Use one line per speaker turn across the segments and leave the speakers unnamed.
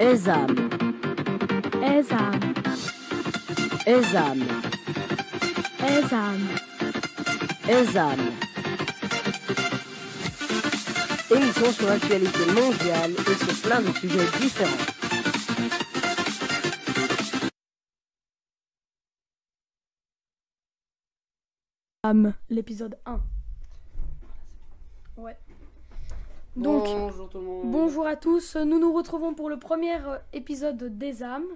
Ezam,
Ezam,
Ezam,
Ezam,
Ezam. Émission sur l'actualité mondiale et sur plein de sujets différents.
L'épisode 1. Ouais. Donc,
bonjour tout le monde.
bonjour à tous, nous nous retrouvons pour le premier euh, épisode des âmes.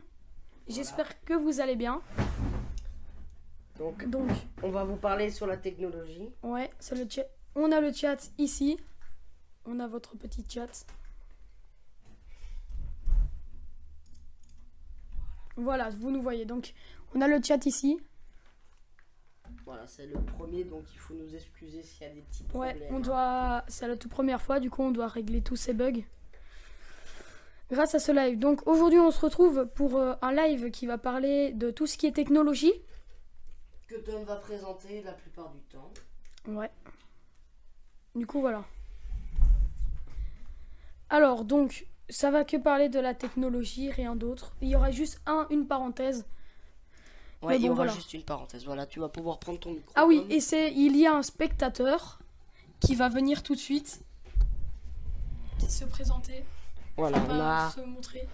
J'espère que vous allez bien.
Donc,
Donc,
on va vous parler sur la technologie.
ouais, c'est le chat. On a le chat ici. On a votre petit chat. Voilà, vous nous voyez. Donc, on a le chat ici.
Voilà, c'est le premier, donc il faut nous excuser s'il y a des petits
Ouais,
problèmes.
on doit. C'est la toute première fois, du coup, on doit régler tous ces bugs. Grâce à ce live. Donc aujourd'hui, on se retrouve pour euh, un live qui va parler de tout ce qui est technologie.
Que Tom va présenter la plupart du temps.
Ouais. Du coup, voilà. Alors, donc, ça va que parler de la technologie, rien d'autre. Il y aura juste un, une parenthèse.
Ouais, il y aura
voilà.
juste une parenthèse. Voilà, tu vas pouvoir prendre ton micro.
Ah oui, et c'est il y a un spectateur qui va venir tout de suite. Qui se présenter.
Voilà, on
va
a.
se montrer.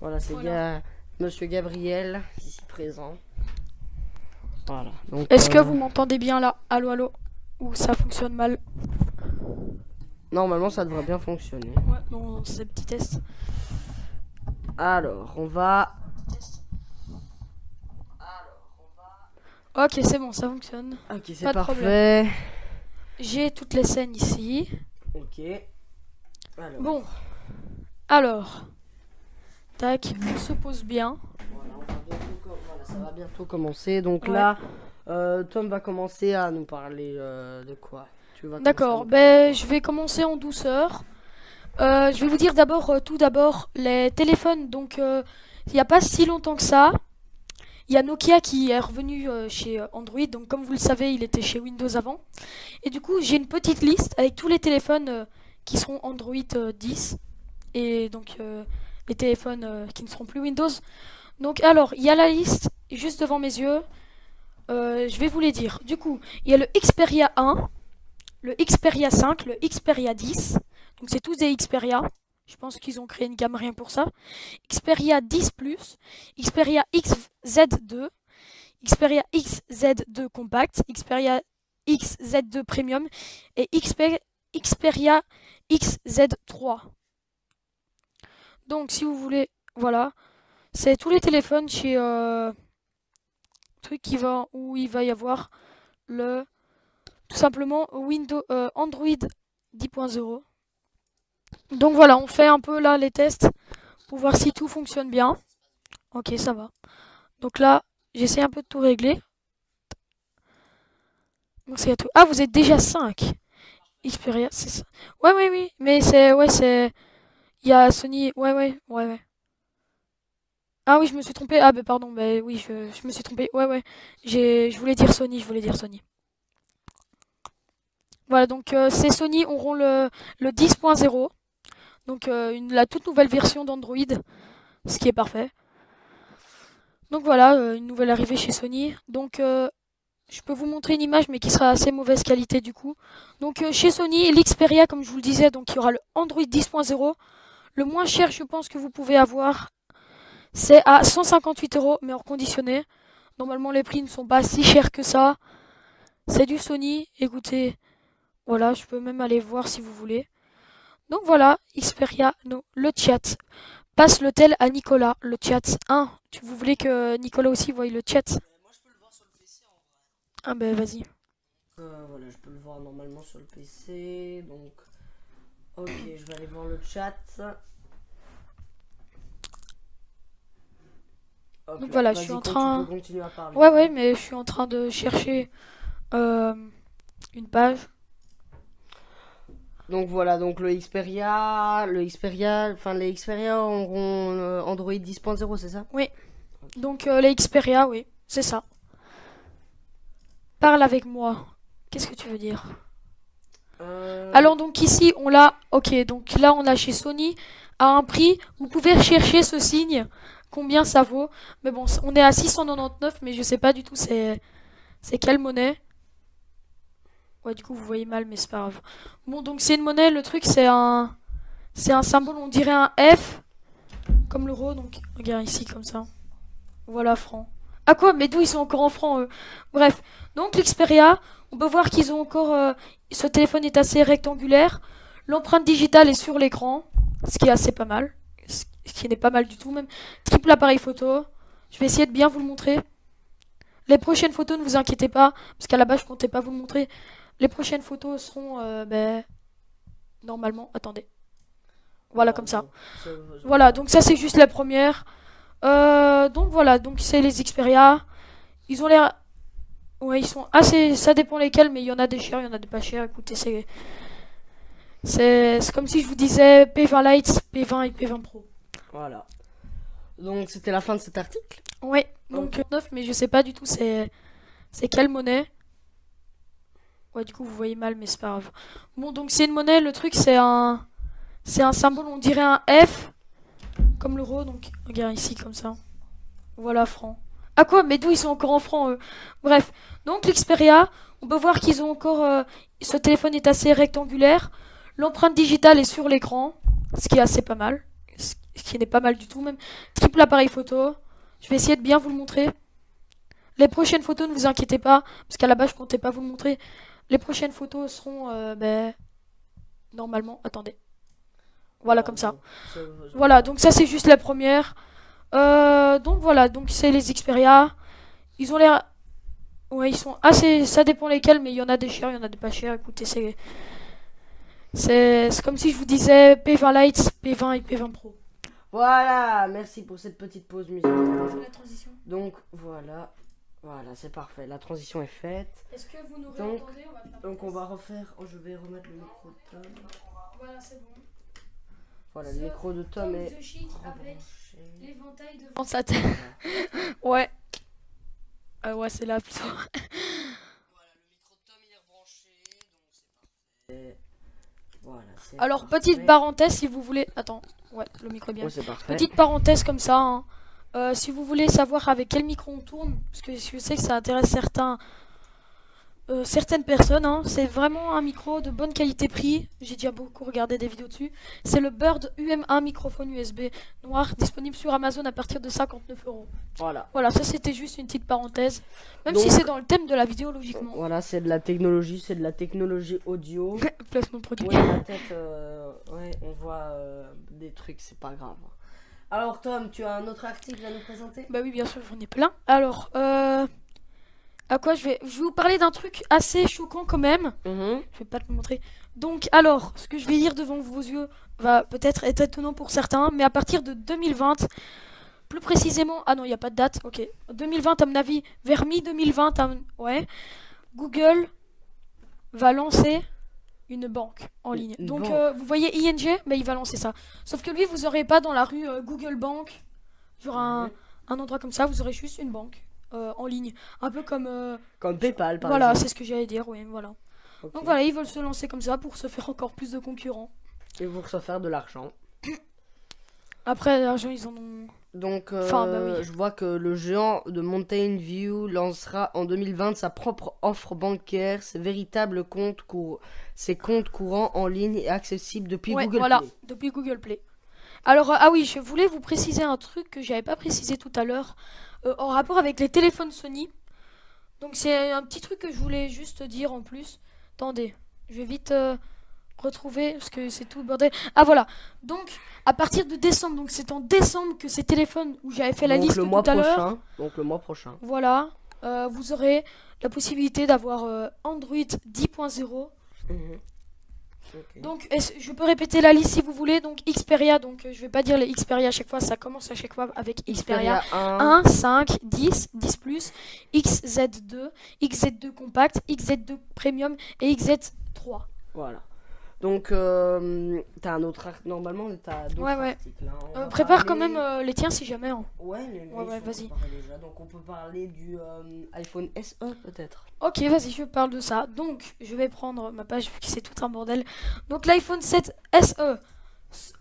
Voilà, c'est
Voilà.
Ga- Monsieur Gabriel, ici présent. Voilà.
Est-ce que
euh,
vous m'entendez bien là? Allô, allô? Ou ça fonctionne mal?
Normalement, ça devrait bien fonctionner.
Ouais, bon, c'est petit test.
Alors, on va.
Ok, c'est bon, ça fonctionne.
Ok, c'est parfait.
J'ai toutes les scènes ici.
Ok. Alors,
Bon, alors, tac, on se pose bien.
voilà, on va bientôt com- voilà, ça va bientôt commencer. Donc
Ouais.
là, euh, Tom va commencer à nous parler euh, de quoi?
D'accord, ben je vais commencer en douceur. Euh, je vais vous dire d'abord, tout d'abord, les téléphones. Donc, il n'y a pas si longtemps que ça, il y a Nokia qui est revenu euh, chez euh, Android. Donc, comme vous le savez, il était chez Windows avant. Et du coup, j'ai une petite liste avec tous les téléphones euh, qui seront Android euh, 10 et donc les téléphones qui ne seront plus Windows. Donc, alors, il y a la liste juste devant mes yeux. Je vais vous les dire. Du coup, il y a le Xperia 1 le Xperia 5, le Xperia 10. Donc c'est tous des Xperia. Je pense qu'ils ont créé une gamme rien pour ça. Xperia 10 Xperia XZ2, Xperia XZ2 Compact, Xperia XZ2 Premium et Xpe- Xperia XZ3. Donc si vous voulez, voilà, c'est tous les téléphones chez euh, truc qui va où il va y avoir le tout simplement Windows, euh, Android 10.0. Donc voilà, on fait un peu là les tests pour voir si tout fonctionne bien. Ok, ça va. Donc là, j'essaie un peu de tout régler. Donc c'est à tout. Ah, vous êtes déjà 5. Xperia, c'est ça. Ouais, ouais, oui. Mais c'est. Ouais, c'est. Il y a Sony. Ouais, ouais, ouais. Ah oui, je me suis trompé. Ah, bah pardon. Bah oui, je, me suis trompé. Ouais, ouais. Je voulais dire Sony. Je voulais dire Sony. Voilà, donc euh, ces Sony auront le, le 10.0, donc euh, la toute nouvelle version d'Android, ce qui est parfait. Donc voilà, euh, une nouvelle arrivée chez Sony. Donc euh, je peux vous montrer une image, mais qui sera assez mauvaise qualité du coup. Donc chez Sony, l'Xperia, comme je vous le disais, donc il y aura le Android 10.0. Le moins cher, je pense que vous pouvez avoir, c'est à 158 euros, mais hors conditionné. Normalement, les prix ne sont pas si chers que ça. C'est du Sony. Écoutez. Voilà, je peux même aller voir si vous voulez. Donc voilà, Xperia, no, le chat. Passe le tel à Nicolas, le chat 1. Tu, vous voulez que Nicolas aussi voie le chat? Ah ben vas-y.
Euh, voilà, je peux le voir normalement sur le PC. Donc, ok, je vais aller voir le chat.
Donc voilà, je suis en train-
peux.
Ouais, ouais, mais je suis en train de chercher euh, une page.
Donc voilà, donc le Xperia, le Xperia, enfin les Xperia auront euh, Android 10.0, c'est ça?
Donc euh, les Xperia, oui, c'est ça. Parle avec moi. Qu'est-ce que tu veux dire?
Euh,
Alors donc ici on l'a, ok, donc là on a chez Sony à un prix. Vous pouvez chercher ce signe, combien ça vaut. Mais bon, on est à 699, mais je sais pas du tout c'est c'est quelle monnaie. Du coup, vous voyez mal, mais c'est pas grave. Bon, donc c'est une monnaie, le truc c'est un c'est un symbole, on dirait un F comme l'euro, donc regarde ici comme ça. Voilà, franc. Ah quoi Mais d'où ils sont encore en francs eux? Bref, donc l'Xperia, on peut voir qu'ils ont encore... euh, ce téléphone est assez rectangulaire. L'empreinte digitale est sur l'écran, ce qui est assez pas mal. Ce qui n'est pas mal du tout même. Triple appareil photo. Je vais essayer de bien vous le montrer. Les prochaines photos, ne vous inquiétez pas, parce qu'à la base, je comptais pas vous le montrer. Les prochaines photos seront, euh, ben, normalement, attendez. Voilà, comme ça. Voilà, donc ça c'est juste la première. Euh, donc voilà, donc c'est les Xperia. Ils ont l'air... Ouais, ils sont assez... Ça dépend lesquels, mais il y en a des chers, il y en a des pas chers. Écoutez, c'est... C'est comme si je vous disais P20 Lite, P20 et P20 Pro.
Voilà. Donc c'était la fin de cet article.
Ouais, donc 9, mais je sais pas du tout c'est... C'est quelle monnaie Ouais, du coup, vous voyez mal, mais c'est pas grave. Bon, donc c'est une monnaie, le truc c'est un... C'est un symbole, on dirait un F comme l'euro, donc regarde ici comme ça. Voilà, franc. Ah quoi Mais d'où ils sont encore en francs eux? Bref, donc l'Xperia, on peut voir qu'ils ont encore... euh, ce téléphone est assez rectangulaire. L'empreinte digitale est sur l'écran, ce qui est assez pas mal. Ce qui n'est pas mal du tout même. Triple appareil photo. Je vais essayer de bien vous le montrer. Les prochaines photos, ne vous inquiétez pas, parce qu'à la base, je comptais pas vous le montrer. Les prochaines photos seront, euh, ben, normalement, attendez. Voilà, comme ça. Voilà, donc ça c'est juste la première. Euh, donc voilà, donc c'est les Xperia. Ils ont l'air... Ouais, ils sont assez... Ça dépend lesquels, mais il y en a des chers, il y en a des pas chers. Écoutez, c'est... C'est comme si je vous disais P20 Lite, P20 et P20 Pro.
Voilà, merci pour cette petite pause musicale. Donc voilà, voilà, c'est parfait. La transition est faite.
Est-ce que vous nous
Donc-
réentendez on va faire
Donc on va refaire. Oh, je vais remettre le micro de Tom.
Voilà, c'est bon.
Voilà, le micro de Tom est
l'éventail devant sa tête. ouais. Euh, ouais, c'est là plutôt.
Voilà, le micro de Tom il est rebranché, donc c'est parfait. Voilà, c'est
Alors,
parfait.
petite parenthèse si vous voulez. Attends, ouais, le micro est bien.
C'est parfait.
Petite parenthèse comme ça. hein. Euh, si vous voulez savoir avec quel micro on tourne, parce que je sais que ça intéresse certains, euh, certaines personnes, hein, c'est vraiment un micro de bonne qualité-prix. J'ai déjà beaucoup regardé des vidéos dessus. C'est le Bird UM1 microphone USB noir, disponible sur Amazon à partir de 59 euros.
Voilà.
Voilà, ça c'était juste une petite parenthèse. Même
Donc-
si c'est dans le thème de la vidéo, logiquement.
Voilà, c'est de la technologie, c'est de la technologie audio.
Placement produit.
Ouais, la tête, euh, ouais, on voit euh, des trucs, c'est pas grave. Alors Tom, tu as un autre article à nous présenter?
Bah oui, bien sûr, j'en ai plein. Alors, euh, à quoi je vais, je vais vous parler d'un truc assez choquant quand même.
Mhm.
Je vais pas te le montrer. Donc, alors, ce que je vais lire devant vos yeux va peut-être être étonnant pour certains, mais à partir de 2020, plus précisément, ah non, il n'y a pas de date, ok. 2020, à mon avis, vers mi-2020, à mon- ouais, Google va lancer une banque en ligne.
Une
Donc, euh, vous voyez ING, mais il va lancer ça. Sauf que lui, vous aurez pas dans la rue euh, Google Bank, genre un, un endroit comme ça, vous aurez juste une banque euh, en ligne. Un peu comme.
Comme PayPal, par
voilà,
exemple.
c'est ce que j'allais dire, oui, voilà. Donc voilà, ils veulent se lancer comme ça pour se faire encore plus de concurrents.
Et vous se faire de l'argent.
Après, l'argent, ils en ont.
Donc, euh,
Enfin, bah oui.
je vois que le géant de Mountain View lancera en 2020 sa propre offre bancaire, ses véritables comptes courants, ses comptes courants en ligne et accessibles depuis
Ouais,
Google
voilà,
Play.
depuis Google Play. Alors, euh, ah oui, je voulais vous préciser un truc que j'avais pas précisé tout à l'heure, euh, en rapport avec les téléphones Sony. Donc, c'est un petit truc que je voulais juste dire en plus. Attendez, je vais vite euh, retrouver parce que c'est tout bordel. Ah voilà, donc à partir de décembre, donc c'est en décembre que ces téléphones où j'avais fait la
Donc,
liste
le
tout à l'heure.
Donc le mois prochain.
Voilà, euh, vous aurez la possibilité d'avoir euh, Android 10.0.
Mhm.
Donc, je peux répéter la liste si vous voulez. Donc, Xperia, donc euh, je vais pas dire les Xperia à chaque fois, ça commence à chaque fois avec Xperia.
1,
1, 5, 10, 10 Plus, XZ2, XZ2 Compact, XZ2 Premium et XZ3.
Voilà. Donc, euh, t'as un autre article. Normalement, t'as d'autres
Ouais, ouais.
articles. hein. On
Euh, prépare quand même euh, les tiens si jamais. hein.
Ouais, les
Ouais,
mails
ouais,
sont
vas-y.
Donc, on peut parler du iPhone SE peut-être.
Ok, vas-y, je parle de ça. Donc, je vais prendre ma page vu que c'est tout un bordel. Donc, l'iPhone 7 SE.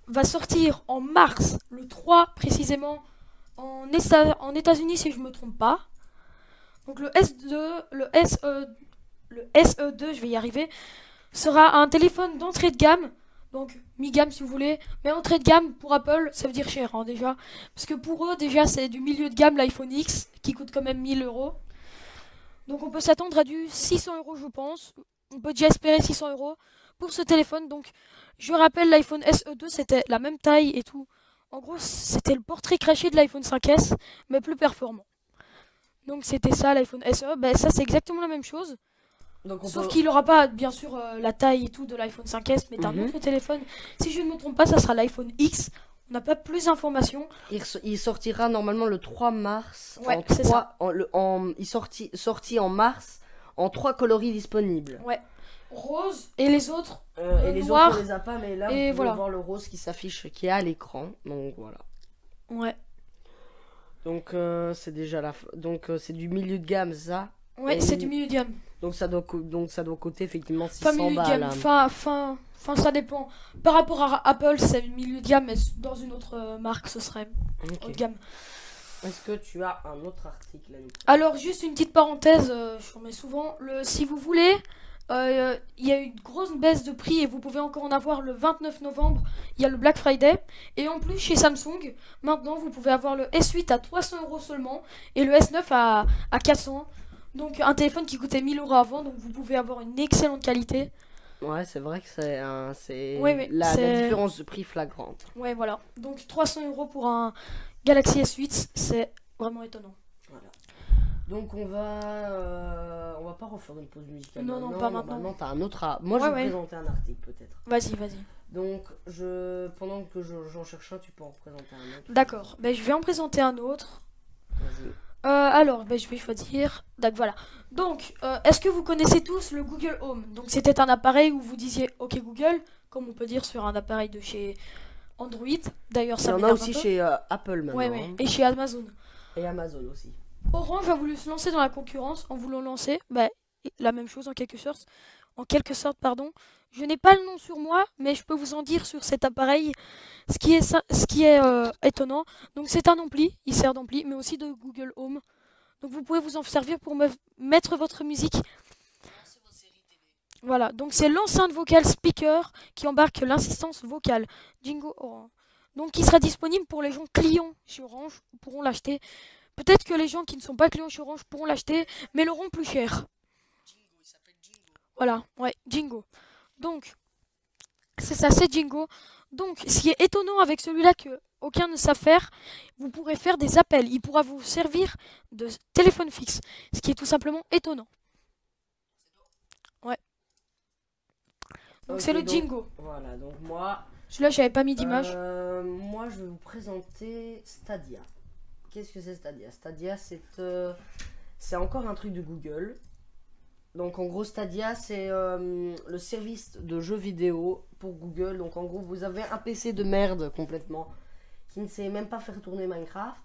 va sortir en mars, le 3 précisément, en, en États-Unis si je me trompe pas. Donc le S2, le SE, le SE2, je vais y arriver, sera un téléphone d'entrée de gamme. Donc mi-gamme si vous voulez, mais entrée de gamme pour Apple, ça veut dire cher hein, déjà. Parce que pour eux déjà c'est du milieu de gamme l'iPhone X qui coûte quand même 1000 euros. Donc on peut s'attendre à du 600 euros je pense. On peut déjà espérer 600 euros pour ce téléphone. Donc je rappelle l'iPhone SE2 c'était la même taille et tout. En gros c'était le portrait craché de l'iPhone 5S mais plus performant. Donc c'était ça l'iPhone SE. Ben ça c'est exactement la même chose.
Donc on
Sauf
peut-
qu'il n'aura pas, bien sûr, euh, la taille et tout de l'iPhone 5S, mais d'un
Mhm.
autre téléphone. Si je ne me trompe pas, ça sera l'iPhone X. On n'a pas plus d'informations.
il, sortira normalement le 3 mars.
Ouais, c'est
trois- en- le- en- il sorti, sorti en mars en trois coloris disponibles.
Ouais. Rose et les autres.
Euh,
Euh,
et les
noir.
autres on les a pas, mais là
Et
vous
voilà.
voir le rose qui s'affiche, qui est à l'écran. Donc voilà.
Ouais.
Donc c'est déjà la. Donc c'est du milieu de gamme ça.
Ouais, c'est du milieu de gamme.
Donc ça doit donc ça doit coûter effectivement 600
Enfin, milieu de
balles. hein.
Fin, fin, fin, ça dépend. Par rapport à Apple, c'est milieu de gamme, mais dans une autre euh, marque, ce serait haut de gamme.
Est-ce que tu as un autre article à nous
Alors, juste une petite parenthèse, euh, je remets souvent. Le, si vous voulez, euh, il y a eu une grosse baisse de prix et vous pouvez encore en avoir le 29 novembre. Il y a le Black Friday. Et en plus, chez Samsung, maintenant, vous pouvez avoir le S8 à 300 euros seulement et le S9 à, à 400. Donc, un téléphone qui coûtait 1000 euros avant. Donc, vous pouvez avoir une excellente qualité.
Ouais, c'est vrai que c'est un- c'est la, différence de prix flagrante.
Ouais, voilà. Donc, 300 euros pour un Galaxy S8, c'est vraiment étonnant.
Voilà. Donc on va euh, on va pas refaire une pause musicale.
Non, non, pas maintenant.
Normalement, t'as un autre. Moi,
Ouais,
je vais
ouais.
présenter un article peut-être.
Vas-y, vas-y.
Donc je pendant que je- j'en cherche un, tu peux en présenter un autre.
D'accord. Ben, je vais en présenter un autre.
Vas-y.
Euh, alors, ben, je vais choisir. Donc voilà. Donc, euh, est-ce que vous connaissez tous le Google Home? Donc, c'était un appareil où vous disiez OK Google, comme on peut dire sur un appareil de chez Android. D'ailleurs,
Il y
ça
en a aussi chez euh, Apple maintenant.
Ouais,
hein.
Et chez Amazon.
Et Amazon aussi.
Orange a voulu se lancer dans la concurrence en voulant lancer ben, la même chose en quelque sorte. En quelque sorte, pardon. Je n'ai pas le nom sur moi, mais je peux vous en dire sur cet appareil ce qui est, euh, étonnant. Donc c'est un ampli, il sert d'ampli, mais aussi de Google Home. Donc vous pouvez vous en servir pour me- mettre votre musique. Voilà, donc c'est l'enceinte vocale speaker qui embarque l'assistance vocale Jingo Orange. Donc qui sera disponible pour les gens clients chez Orange, pourront l'acheter. Peut-être que les gens qui ne sont pas clients chez Orange pourront l'acheter, mais l'auront plus cher. Voilà, ouais, Jingo. Donc, c'est ça, c'est Jingo. Donc, ce qui est étonnant avec celui-là que aucun ne sait faire, vous pourrez faire des appels. Il pourra vous servir de téléphone fixe, ce qui est tout simplement étonnant. Ouais. Donc c'est le
donc-
Jingo.
Voilà, donc moi
Celui-là, j'avais pas mis d'image.
Euh, moi, je vais vous présenter Stadia. Qu'est-ce que c'est Stadia? Stadia, c'est euh, c'est encore un truc de Google. Donc, en gros, Stadia, c'est euh, le service de jeux vidéo pour Google. Donc, en gros, vous avez un PC de merde complètement qui ne sait même pas faire tourner Minecraft.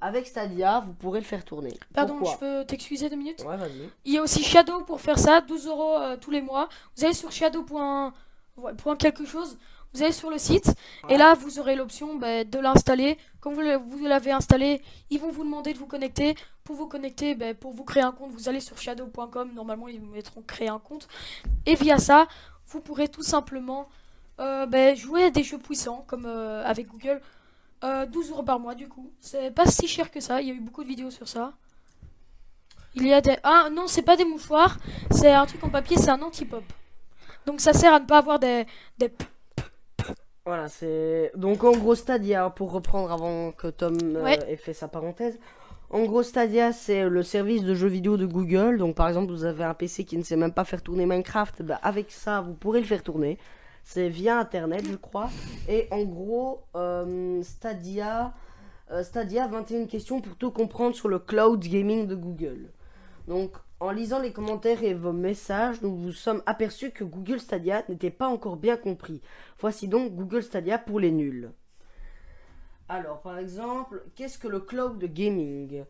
Avec Stadia, vous pourrez le faire tourner.
Pardon,
Pourquoi
je peux t'excuser deux minutes?
Ouais, vas-y.
Il y a aussi Shadow pour faire ça, 12 euros euh, tous les mois. Vous allez sur shadow. point- ouais, point quelque chose, vous allez sur le site et là vous aurez l'option bah, de l'installer. Quand vous l'avez- vous l'avez installé, ils vont vous demander de vous connecter. Pour vous connecter, bah, pour vous créer un compte, vous allez sur shadow.com. Normalement, ils vous mettront créer un compte. Et via ça, vous pourrez tout simplement euh, bah, jouer à des jeux puissants comme euh, avec Google. Euh, 12 euros par mois du coup. C'est pas si cher que ça. Il y a eu beaucoup de vidéos sur ça. Il y a des. Ah non, c'est pas des mouchoirs. C'est un truc en papier, c'est un anti-pop. Donc ça sert à ne pas avoir des. des...
Voilà, c'est. Donc, en gros, Stadia, pour reprendre avant que Tom euh, ait fait sa parenthèse. En gros, Stadia, c'est le service de jeux vidéo de Google. Donc, par exemple, vous avez un PC qui ne sait même pas faire tourner Minecraft. bah, avec ça, vous pourrez le faire tourner. C'est via Internet, je crois. Et en gros, euh, Stadia. euh, Stadia, 21 questions pour tout comprendre sur le cloud gaming de Google. Donc, en lisant les commentaires et vos messages, nous vous sommes aperçus que Google Stadia n'était pas encore bien compris. Voici donc Google Stadia pour les nuls. Alors, par exemple, qu'est-ce que le cloud gaming?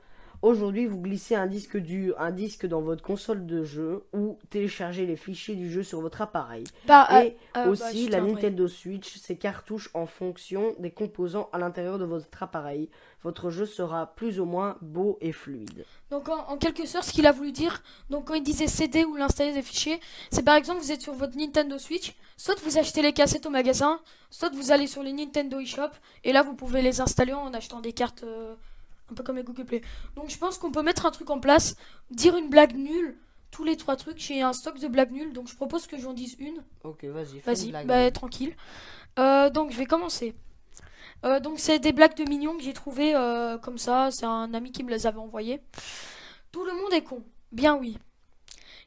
Aujourd'hui, vous glissez un disque dur, un disque dans votre console de jeu ou téléchargez les fichiers du jeu sur votre appareil.
Bah, euh,
Et
euh, bah,
aussi, la. Nintendo Switch, ses cartouches en fonction des composants à l'intérieur de votre appareil. Votre jeu sera plus ou moins beau et fluide.
Donc en, en quelque sorte, ce qu'il a voulu dire, donc quand il disait CD ou l'installer des fichiers, c'est par exemple vous êtes sur votre Nintendo Switch, soit vous achetez les cassettes au magasin, soit vous allez sur les Nintendo eShop et là vous pouvez les installer en achetant des cartes euh, un peu comme les Google Play. Donc je pense qu'on peut mettre un truc en place, dire une blague nulle, tous les trois trucs. J'ai un stock de blagues nulles, donc je propose que j'en dise une.
Ok, vas-y,
Vas-y, bah tranquille. Euh, donc je vais commencer. Euh, donc c'est des blagues de mignons que j'ai trouvé euh, comme ça. C'est un ami qui me les avait envoyées. Tout le monde est con. Bien oui.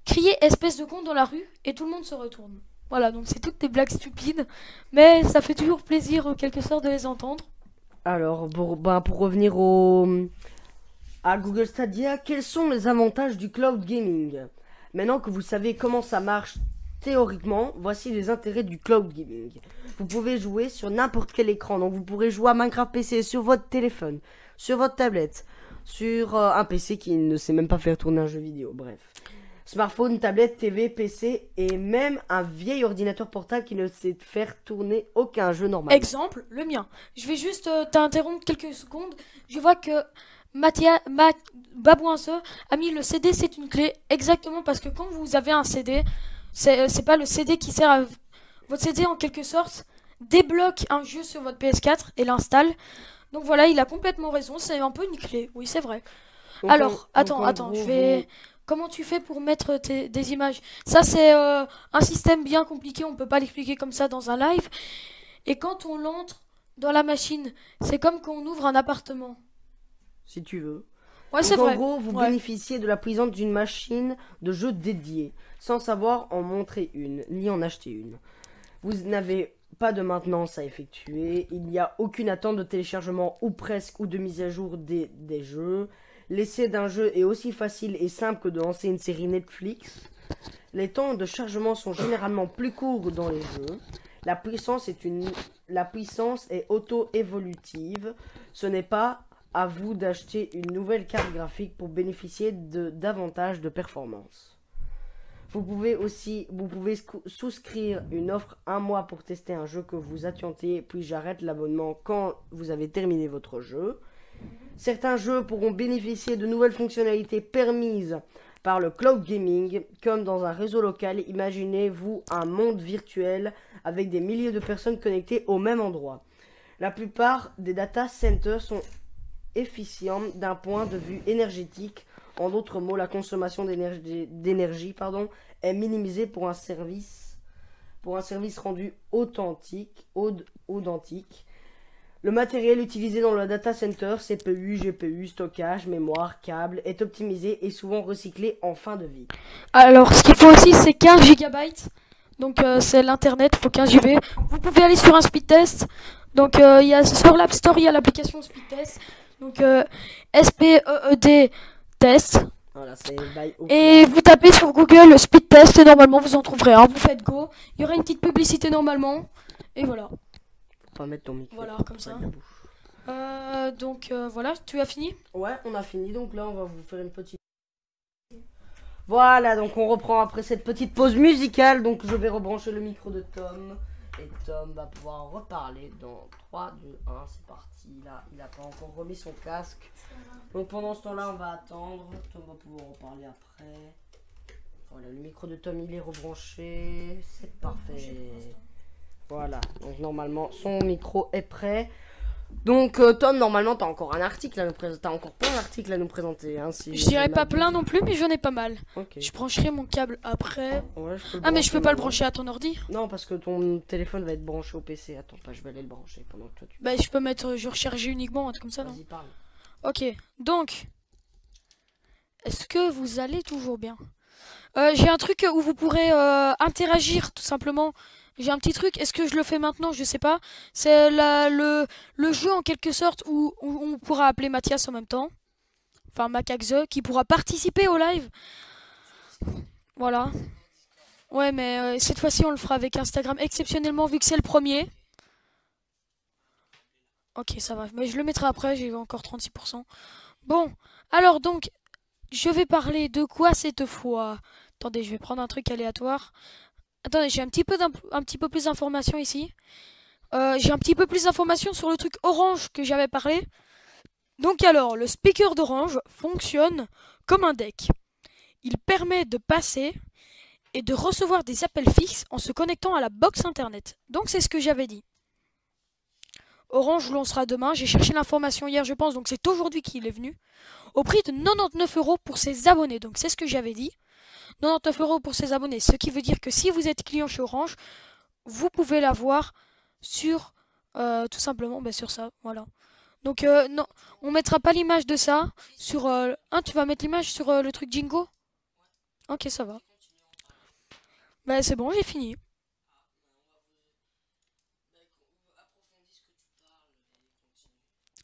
Crier espèce de con dans la rue et tout le monde se retourne. Voilà, donc c'est toutes des blagues stupides, mais ça fait toujours plaisir en quelque sorte de les entendre.
Alors, pour, bah, pour revenir au, à Google Stadia, quels sont les avantages du cloud gaming? Maintenant que vous savez comment ça marche théoriquement, voici les intérêts du cloud gaming. Vous pouvez jouer sur n'importe quel écran, donc vous pourrez jouer à Minecraft PC sur votre téléphone, sur votre tablette, sur euh, un PC qui ne sait même pas faire tourner un jeu vidéo, bref. Smartphone, tablette, TV, PC et même un vieil ordinateur portable qui ne sait faire tourner aucun jeu normal.
Exemple, le mien. Je vais juste euh, t'interrompre quelques secondes. Je vois que Mathia, Ma, Babouince a mis le CD, c'est une clé. Exactement parce que quand vous avez un CD, c'est euh, c'est pas le CD qui sert à. Votre CD en quelque sorte débloque un jeu sur votre PS4 et l'installe. Donc voilà, il a complètement raison, c'est un peu une clé. Oui, c'est vrai.
Donc,
Alors, attends,
en
attends, je vais. Comment tu fais pour mettre tes- des images? Ça, c'est euh, un système bien compliqué, on peut pas l'expliquer comme ça dans un live. Et quand on l'entre dans la machine, c'est comme quand on ouvre un appartement.
si tu veux.
Ouais, c'est vrai.
En gros, vous
Ouais.
bénéficiez de la présence d'une machine de jeu dédiée, sans savoir en montrer une, ni en acheter une. Vous n'avez pas de maintenance à effectuer, il n'y a aucune attente de téléchargement ou presque ou de mise à jour des, des jeux. L'essai d'un jeu est aussi facile et simple que de lancer une série Netflix. Les temps de chargement sont généralement plus courts dans les jeux. La puissance est, auto-évolutive. Ce n'est pas à vous d'acheter une nouvelle carte graphique pour bénéficier de davantage de performance. Vous pouvez aussi vous pouvez sou- souscrire une offre un mois pour tester un jeu que vous attendez, puis j'arrête l'abonnement quand vous avez terminé votre jeu. Certains jeux pourront bénéficier de nouvelles fonctionnalités permises par le cloud gaming, comme dans un réseau local. Imaginez-vous un monde virtuel avec des milliers de personnes connectées au même endroit. La plupart des data centers sont efficient d'un point de vue énergétique. En d'autres mots, la consommation d'énergie, est minimisée pour un service, rendu authentique. Le matériel utilisé dans le data center, CPU, GPU, stockage, mémoire, câble, est optimisé et souvent recyclé en fin de vie.
Alors, ce qu'il faut aussi, c'est 15 gigabytes. Donc, euh, c'est l'internet, il faut 15 GB. Vous pouvez aller sur un speed test. Donc, euh, il y a sur l'App Store, il y a l'application speed test. Donc, euh, S-P-E-E-D test.
Voilà, c'est by
Et vous tapez sur Google speed test et normalement vous en trouverez un. Vous faites go. Il y aura une petite publicité normalement. Et voilà.
Mettre ton micro.
Voilà, comme ça. Euh, donc euh, voilà, tu as fini?
Ouais, on a fini, donc là on va vous faire une petite... Voilà, donc on reprend après cette petite pause musicale, donc je vais rebrancher le micro de Tom, et Tom va pouvoir reparler dans 3, 2, 1, c'est parti, là, il a pas encore remis son casque, donc pendant ce temps-là on va attendre, Tom va pouvoir en parler après, voilà, le micro de Tom il est rebranché, c'est parfait, voilà, donc normalement son micro est prêt, donc euh, Tom, normalement, t'as encore un article à nous présenter. T'as encore plein d'articles à nous présenter. Hein, si
Je dirais pas plein non plus, mais j'en ai pas mal. Je brancherai mon câble après.
Ouais,
Ah, mais je peux pas le brancher à ton ordi
Non, parce que ton téléphone va être branché au PC. Attends, pas, je vais aller le brancher pendant que toi tu.
Bah, je peux mettre euh, je recharger uniquement, un truc comme ça, non
Vas-y, parle.
Ok, donc, est-ce que vous allez toujours bien? Euh, J'ai un truc où vous pourrez euh, interagir, tout simplement. J'ai un petit truc, est-ce que je le fais maintenant? Je sais pas. C'est le, le jeu, en quelque sorte, où, où on pourra appeler Mathias en même temps. Enfin, Macaxe, qui pourra participer au live. Voilà. Ouais, mais euh, cette fois-ci, on le fera avec Instagram, exceptionnellement, vu que c'est le premier. Ok, ça va. Mais je le mettrai après, j'ai encore 36%. Bon, alors donc, je vais parler de quoi cette fois? Attendez, je vais prendre un truc aléatoire. Attendez, j'ai un petit peu un petit peu plus d'informations ici. Euh, j'ai un petit peu plus d'informations sur le truc orange que j'avais parlé. Donc alors, le speaker d'orange fonctionne comme un deck. Il permet de passer et de recevoir des appels fixes en se connectant à la box internet. Donc c'est ce que j'avais dit. Orange lancera demain. J'ai cherché l'information hier, je pense, donc c'est aujourd'hui qu'il est venu. Au prix de 99 euros pour ses abonnés. Donc c'est ce que j'avais dit. 99 euros pour ses abonnés. Ce qui veut dire que si vous êtes client chez Orange, vous pouvez l'avoir sur euh, tout simplement ben, sur ça. Voilà. Donc euh, non, on mettra pas l'image de ça sur. Euh, hein, tu vas mettre l'image sur le truc Jingo? Ok, ça va. Ben c'est bon, j'ai fini.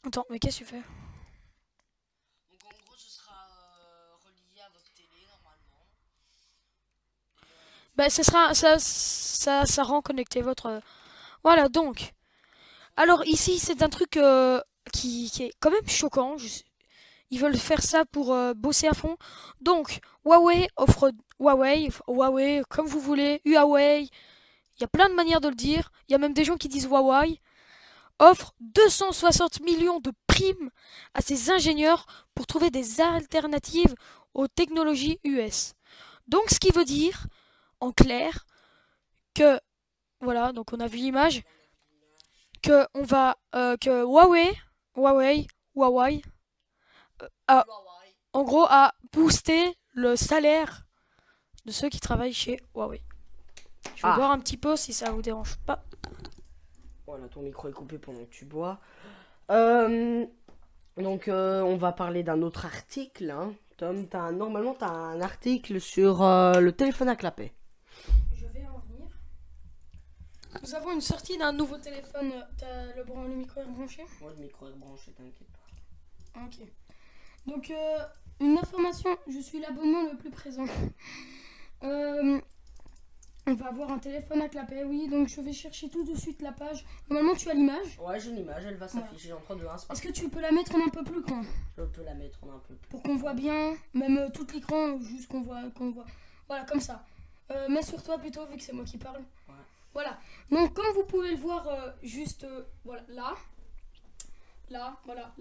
Attends, mais qu'est-ce que tu fais
Donc en gros, ce sera euh, relié à votre télé normalement.
Ben ce sera ça ça ça rend connecté votre voilà donc. Alors ici, c'est un truc euh, qui, qui, est quand même choquant. Ils veulent faire ça pour euh, bosser à fond. Donc, Huawei offre Huawei, Huawei, comme vous voulez, Huawei. Il y a plein de manières de le dire. Il y a même des gens qui disent Huawei offre 260 millions de primes à ses ingénieurs pour trouver des alternatives aux technologies US. Donc ce qui veut dire, en clair, que, voilà, donc on a vu l'image, que on va, euh, que Huawei, Huawei, Huawei, euh, en gros, a boosté le salaire de ceux qui travaillent chez Huawei. Je vais ah. boire un petit peu si ça vous dérange pas.
Voilà, ton micro est coupé pendant que tu bois. Euh, donc, euh, on va parler d'un autre article. Hein. Tom, as, normalement, tu as un article sur euh, le téléphone à clapet.
Je vais en venir. Nous avons une sortie d'un nouveau téléphone. As le, le micro est branché?
Moi, le micro est branché, t'inquiète
pas. Ok. Donc, une information je suis l'abonnement le plus présent. Euh, on va avoir un téléphone à clapet, oui, donc je vais chercher tout de suite la page. Normalement, tu as l'image
Ouais, j'ai l'image, elle va s'afficher en 3, 2, 1.
Est-ce que tu peux la mettre en un peu plus grand?
Je peux la mettre en un peu plus
Pour qu'on voit bien, même euh, tout l'écran, juste qu'on voit, qu'on voit. Voilà, comme ça. Euh, mets sur toi plutôt, vu que c'est moi qui parle. Voilà. Donc, comme vous pouvez le voir, euh, juste voilà, là, là, voilà,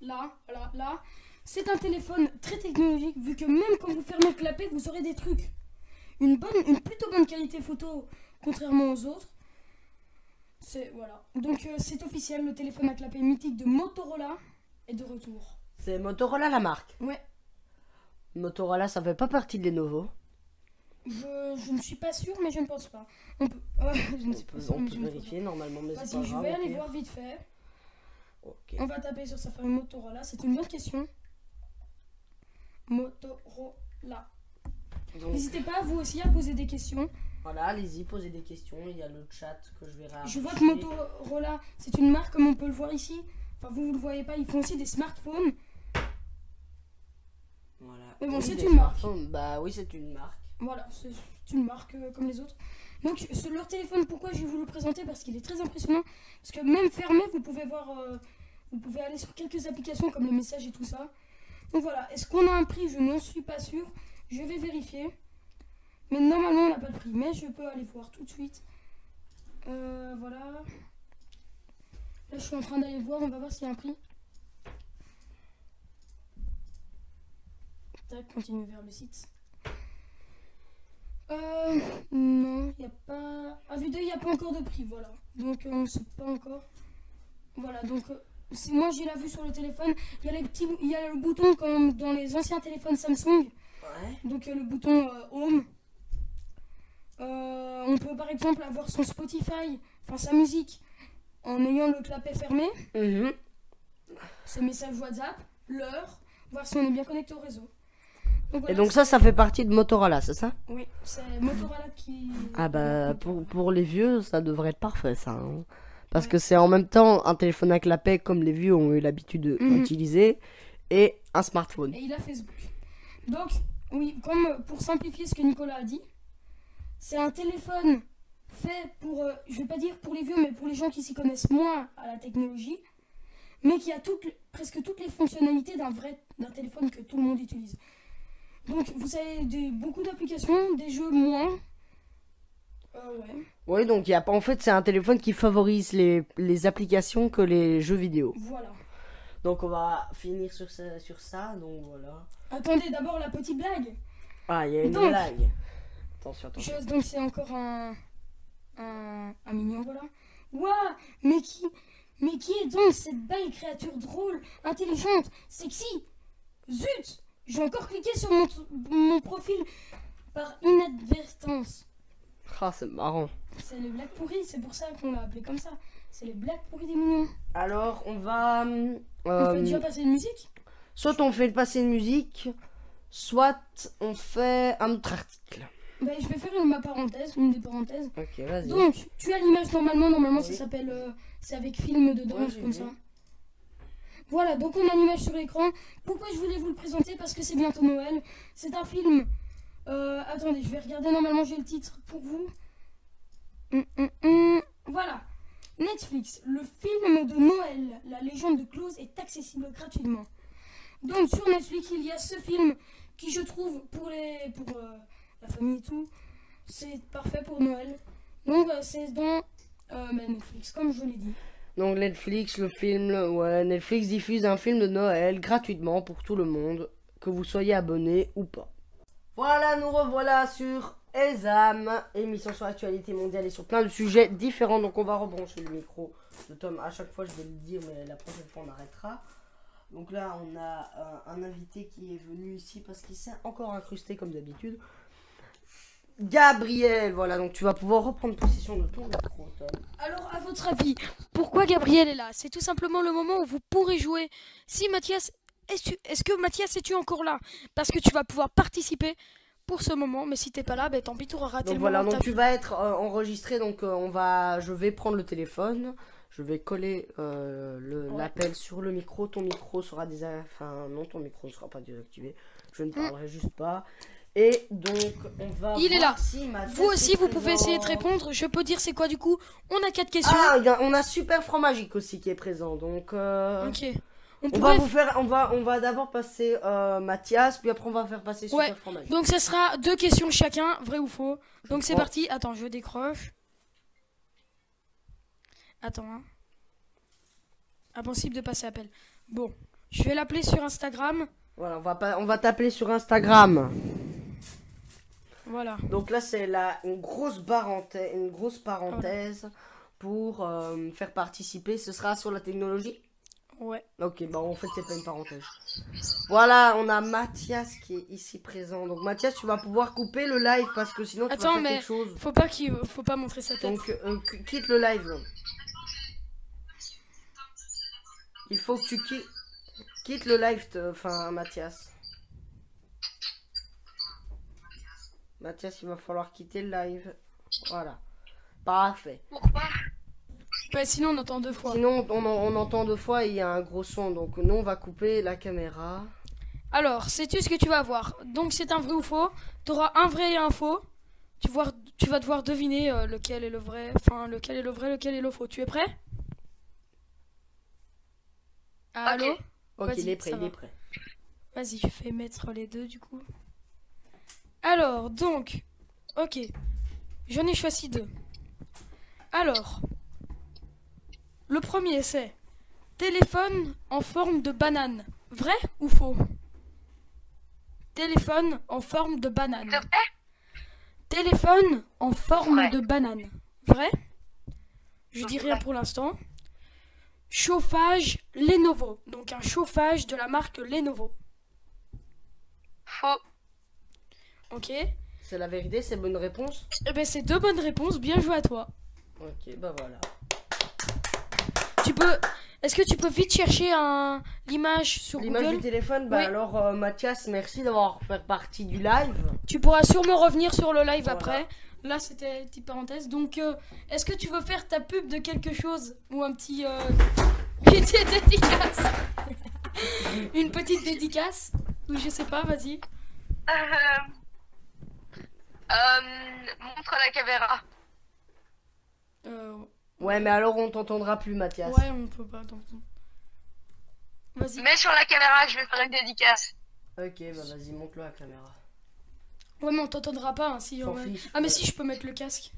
là, voilà, là. C'est un téléphone très technologique, vu que même quand vous fermez le clapet, vous aurez des trucs une, bonne, une plutôt bonne qualité photo, contrairement aux autres. C'est voilà. Donc euh, c'est officiel, le téléphone à clapet mythique de Motorola est de retour.
C'est Motorola la marque?
Ouais.
Motorola, ça fait pas partie de Lenovo.
Je, je ne suis pas sûr, mais je ne pense pas. On peut,
je ne pas on peut vérifier normalement, mais
Vas-y, je vais aller voir vite fait. On va taper sur sa famille Motorola. C'est une bonne question. Motorola. N'hésitez pas, vous aussi, à poser des questions.
Voilà, allez-y, posez des questions. Il y a le chat que je verrai.
Je vois que Motorola, c'est une marque comme on peut le voir ici. Enfin, vous ne le voyez pas, ils font aussi des smartphones.
Voilà.
Mais bon, c'est une marque.
Bah oui, c'est une marque.
Voilà, c'est une marque euh, comme les autres. Donc, sur leur téléphone, pourquoi je vais vous le présenter? Parce qu'il est très impressionnant. Parce que même fermé, vous pouvez voir. Euh, vous pouvez aller sur quelques applications comme les messages et tout ça. Donc voilà, est-ce qu'on a un prix? Je n'en suis pas sûr. Je vais vérifier. Mais normalement, on n'a pas le prix. Mais je peux aller voir tout de suite. Euh, voilà. Là, je suis en train d'aller voir. On va voir s'il y a un prix. Tac, continue vers le site. Euh, non, il n'y a pas. À vue d'œil, il n'y a pas encore de prix, voilà. Donc, on ne sait pas encore. Voilà, donc, euh, moi j'ai la vue sur le téléphone. Il y a les petits, il y a le bouton comme dans les anciens téléphones Samsung. Donc le bouton euh, Home. Euh, on peut par exemple avoir son Spotify, enfin sa musique, en ayant le clapet fermé. Mhm. Ses messages WhatsApp, l'heure, voir si on est bien connecté au réseau.
Et donc ça, ça fait partie de Motorola, c'est ça?
Oui, c'est Motorola qui...
Ah bah pour, pour, les vieux, ça devrait être parfait ça. Hein. Parce que c'est en même temps un téléphone à clapet comme les vieux ont eu l'habitude mhm. d'utiliser et un smartphone.
Et il a Facebook. Donc oui, comme pour simplifier ce que Nicolas a dit, c'est un téléphone fait pour, euh, je vais pas dire pour les vieux, mais pour les gens qui s'y connaissent moins à la technologie. mais qui a toutes, presque toutes les fonctionnalités d'un vrai d'un téléphone que tout le monde utilise. Donc vous avez des, beaucoup d'applications, des jeux moins. Euh, ouais,
Oui, donc il y a pas. En fait, c'est un téléphone qui favorise les, les applications que les jeux vidéo.
voilà.
Donc on va finir sur ça, sur ça. Donc voilà.
Attendez d'abord la petite blague.
Ah, il y a une
Donc-
blague. Attention, attention.
Je- donc c'est encore un, un, un mignon, voilà. Waouh, mais qui, mais qui est donc cette belle créature drôle, intelligente, sexy? Zut, j'ai encore cliqué sur mon, mon profil par inadvertance.
Ah, c'est marrant.
C'est les blagues pourries, c'est pour ça qu'on l'a appelé comme ça. C'est les blagues pourries des mignons.
Alors, on va. euh,
On fait déjà passer une musique?
soit on fait passer une musique, soit on fait un autre article.
ben, Je vais faire une, ma parenthèse, une des parenthèses.
Ok, vas-y.
Donc, tu as l'image normalement, normalement ça s'appelle, euh, c'est avec film dedans,
Ouais,
comme ça. Voilà, donc on a l'image sur l'écran. Pourquoi je voulais vous le présenter Parce que c'est bientôt Noël. C'est un film. euh, attendez, je vais regarder. Normalement, j'ai le titre pour vous. Hum, hum, hum. Voilà. Netflix, le film de Noël, La légende de Claus, est accessible gratuitement. Donc sur Netflix, il y a ce film qui, je trouve, pour les, pour euh, la famille et tout, c'est parfait pour Noël. Donc c'est dans euh, Netflix, comme je l'ai dit.
Donc Netflix, le film, le- Netflix diffuse un film de Noël gratuitement pour tout le monde, que vous soyez abonné ou pas. Voilà, nous revoilà sur ESAM, émission sur l'actualité mondiale et sur plein de sujets différents. Donc on va rebrancher le micro de Tom. À chaque fois, je vais le dire, mais la prochaine fois, on arrêtera. Donc là, on a euh, un invité qui est venu ici parce qu'il s'est encore incrusté comme d'habitude. Gabriel, voilà, donc tu vas pouvoir reprendre possession de ton micro, Tom.
Alors, à votre avis, pourquoi Gabriel est là? C'est tout simplement le moment où vous pourrez jouer. Si Mathias, est-ce que Mathias, es-tu encore là? Parce que tu vas pouvoir participer pour ce moment, mais si t'es pas là, ben tant pis, tu auras raté
Donc
le
voilà,
moment
donc tu vas être euh, enregistré, donc euh, on va, je vais prendre le téléphone, je vais coller euh,
Ouais.
l'appel sur le micro, ton micro sera désactivé, enfin non, ton micro ne sera pas désactivé, je ne parlerai juste pas. Et donc on va
Il est là.
si
Vous aussi, vous pouvez essayer de répondre. Je peux dire c'est quoi du coup On a quatre questions.
Ah, on a Super Franc Magique aussi qui est présent, donc euh,
ok. On
on va
pourrait
vous faire, on va, on va d'abord passer euh, Mathias, puis après on va faire passer Super
Ouais.
Franc Magique.
Donc ça sera deux questions chacun, vrai ou faux. Donc c'est parti. Attends, je décroche. Attends. Hein. Impossible de passer appel. Bon, je vais l'appeler sur Instagram.
Voilà, on va pas, on va t'appeler sur Instagram.
Voilà.
Donc là, c'est une grosse parenthèse, une grosse parenthèse pour euh, faire participer. Ce sera sur la technologie.
Ouais.
Ok, bah en fait, c'est pas une parenthèse. Voilà, on a Mathias qui est ici présent. Donc Mathias, tu vas pouvoir couper le live parce que sinon tu
Attends,
vas faire
mais-
quelque chose.
Faut pas qu'il faut pas montrer sa tête.
Donc euh, qu- quitte le live. Il faut que tu quittes, quitte le live, enfin Mathias. Mathias, il va falloir quitter le live. Voilà. Parfait.
Ouais, sinon on entend deux fois.
Sinon, on, on entend deux fois et il y a un gros son. Donc, nous, on va couper la caméra.
Alors, sais-tu ce que tu vas voir? Donc c'est un vrai ou faux? Tu auras un vrai et un faux. Tu, vois, tu vas devoir deviner euh, lequel est le vrai, enfin lequel est le vrai, lequel est le faux. Tu es prêt? Allô?
Ok,
Vas-y,
il est prêt, il
va.
est prêt.
Vas-y, je fais mettre les deux du coup. Alors, donc, ok. J'en ai choisi deux. Alors, le premier c'est téléphone en forme de banane. Vrai ou faux? Téléphone en forme de banane.
Vrai?
Téléphone en forme de banane. Vrai? Je dis rien pour l'instant. Chauffage Lenovo. Donc un chauffage de la marque Lenovo.
Faux.
Ok
C'est la vérité, c'est bonne réponse
Eh ben c'est deux bonnes réponses, bien joué à toi.
Ok, bah voilà.
Tu peux... Est-ce que tu peux vite chercher un... l'image sur
L'image du
Google?
téléphone, bah
Oui.
alors, euh, Mathias, merci d'avoir fait partie du live.
Tu pourras sûrement revenir sur le live
Voilà.
après. Là c'était une petite parenthèse. Donc euh, est-ce que tu veux faire ta pub de quelque chose? Ou un petit... euh, Une petite dédicace? Une petite dédicace? Ou je sais pas, vas-y.
Euh, euh, montre la caméra.
Euh,
Ouais, mais alors on t'entendra plus, Mathias.
ouais, on peut pas. donc- Vas-y.
Mets sur la caméra, je vais faire une dédicace.
Ok, bah vas-y, monte-le à la caméra.
Ouais, mais on t'entendra pas. hein, si, ouais.
fiche.
Ah, mais si, je peux mettre le casque.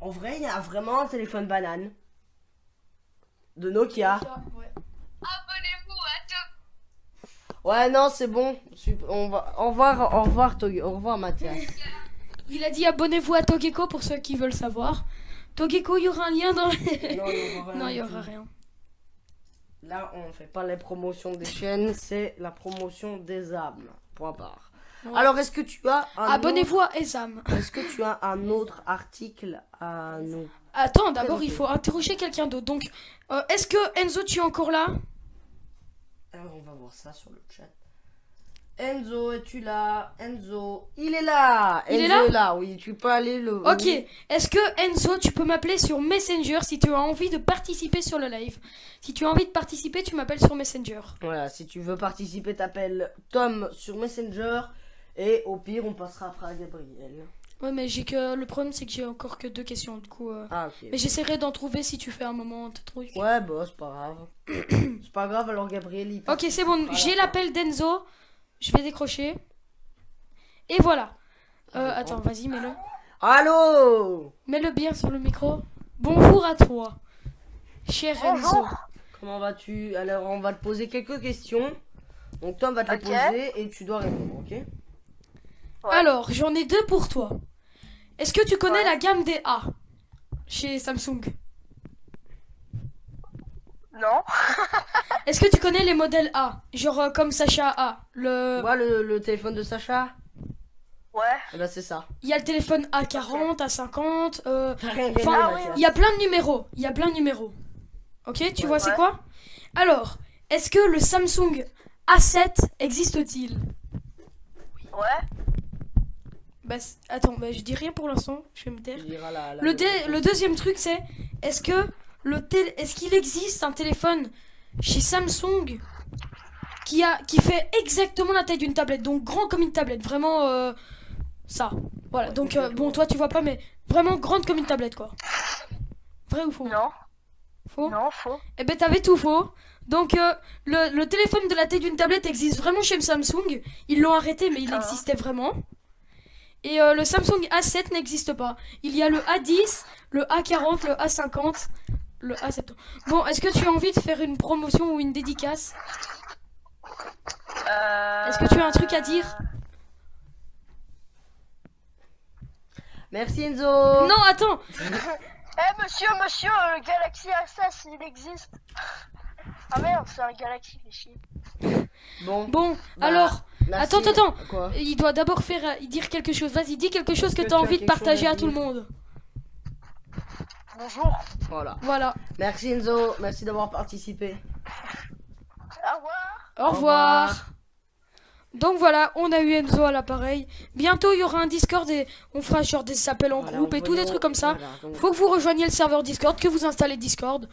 En vrai, il y a vraiment un téléphone banane. De Nokia.
Ouais.
Abonnez-vous à tout.
Ouais, non, c'est bon. On va... Au revoir, au revoir, Au revoir, Mathias.
Il a dit abonnez-vous à Togeko pour ceux qui veulent savoir. Togeko, il y aura un lien dans les...
Non, il y aura rien. Là, on fait pas les promotions des chaînes, c'est la promotion des âmes. Point barre.
Ouais.
Alors, est-ce que tu as un
Abonnez-vous à Esam.
autre- Est-ce que tu as un autre article à nous
Attends, d'abord, il faut interroger quelqu'un d'autre. Donc, euh, est-ce que Enzo, tu es encore là?
Alors, on va voir ça sur le chat. Enzo, es-tu là? Enzo, il est là.
Il
Enzo
est là?
oui. Tu peux aller le.
Ok.
oui.
Est-ce que Enzo, tu peux m'appeler sur Messenger si tu as envie de participer sur le live? Si tu as envie de participer, tu m'appelles sur Messenger.
Voilà, si tu veux participer, t'appelles Tom sur Messenger. Et au pire, on passera après à Gabriel.
Ouais, mais j'ai que le problème, c'est que j'ai encore que deux questions. Du coup, euh,
Ah, ok.
mais j'essaierai d'en trouver si tu fais un moment tes trucs.
Ouais, bah, c'est pas grave. c'est pas grave, alors Gabriel, il
Ok, c'est bon. J'ai l'appel d'Enzo. Je vais décrocher. Et voilà. Euh, attends, vas-y, mets-le.
Allô
Mets-le bien sur le micro. Bonjour à toi, cher Enzo.
Comment vas-tu? Alors, on va te poser quelques questions. Donc, Tom va te les poser et tu dois répondre, ok?
Ouais.
Alors, j'en ai deux pour toi. Est-ce que tu connais
Ouais.
la gamme des A chez Samsung?
Non.
Est-ce que tu connais les modèles A? Genre euh, comme Sacha A. Le...
vois le, le téléphone de Sacha?
Ouais.
Eh ben, c'est ça.
Il y a le téléphone A40, A50. euh, Enfin,
ah.
Il y a plein de numéros. Il y a plein de numéros. Ok, tu vois c'est
Ouais.
quoi? Alors, est-ce que le Samsung A7 existe-t-il?
Ouais.
Bah, attends, bah, je dis rien pour l'instant. Je vais me taire.
La- la-
Le, dé- le deuxième truc, c'est est-ce que le tél- est-ce qu'il existe un téléphone chez Samsung qui a qui fait exactement la taille d'une tablette, donc grand comme une tablette, vraiment euh, ça. Voilà.
Ouais,
Donc euh, bon, toi tu vois pas, mais vraiment grande comme une tablette quoi. Vrai ou faux?
Non.
Faux?
Non, faux.
Eh ben t'avais tout faux. Donc euh, le, le téléphone de la taille d'une tablette existe vraiment chez Samsung. Ils l'ont arrêté mais il
Ah.
existait vraiment. Et euh, le Samsung A7 n'existe pas. Il y a le A10, le A40, le A50, le A70. Bon, est-ce que tu as envie de faire une promotion ou une dédicace?
Euh...
Est-ce que tu as un truc à dire?
Merci Enzo
Non, attends.
Eh monsieur, monsieur, le Galaxy A16, il existe. Ah merde, c'est un Galaxy, fait chier.
Bon,
Bon,
Bah,
alors,
merci.
attends, attends.
Quoi
il doit d'abord faire euh, dire quelque chose. Vas-y, dis quelque chose que
Que
tu as
tu as
envie de partager
à
à tout le monde.
Bonjour.
Voilà.
Voilà.
Merci Enzo, merci d'avoir participé.
Au revoir.
Au revoir. Donc voilà, on a eu Enzo à l'appareil. Bientôt, il y aura un Discord et on fera genre des appels en
Voilà,
groupe et tout, des trucs comme ça.
voilà, donc-
Faut que vous rejoigniez le serveur Discord, que vous installez Discord.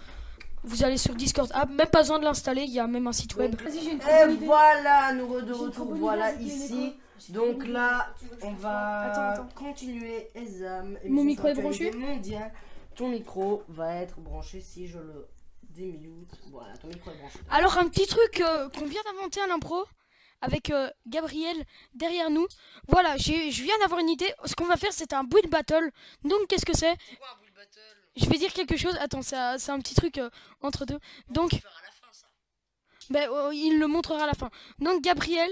Vous allez sur Discord. Ah, même pas besoin de l'installer, il y a même un site web.
Et
idée.
voilà, nous de retour, voilà ici. Donc là, on va
Attends, attends.
continuer Exam.
Mon micro est branché
mondial. Ton micro va être branché si je le démute. Voilà, ton micro est branché.
Alors, un petit truc euh, qu'on vient d'inventer à l'impro avec euh, Gabriel derrière nous. Voilà, j'ai- je viens d'avoir une idée. Ce qu'on va faire, c'est un build battle. Donc, qu'est-ce que c'est? Je vais dire quelque chose. Attends, c'est un petit truc euh, entre deux. Donc, ben, euh, il le montrera à la fin. Donc, Gabriel,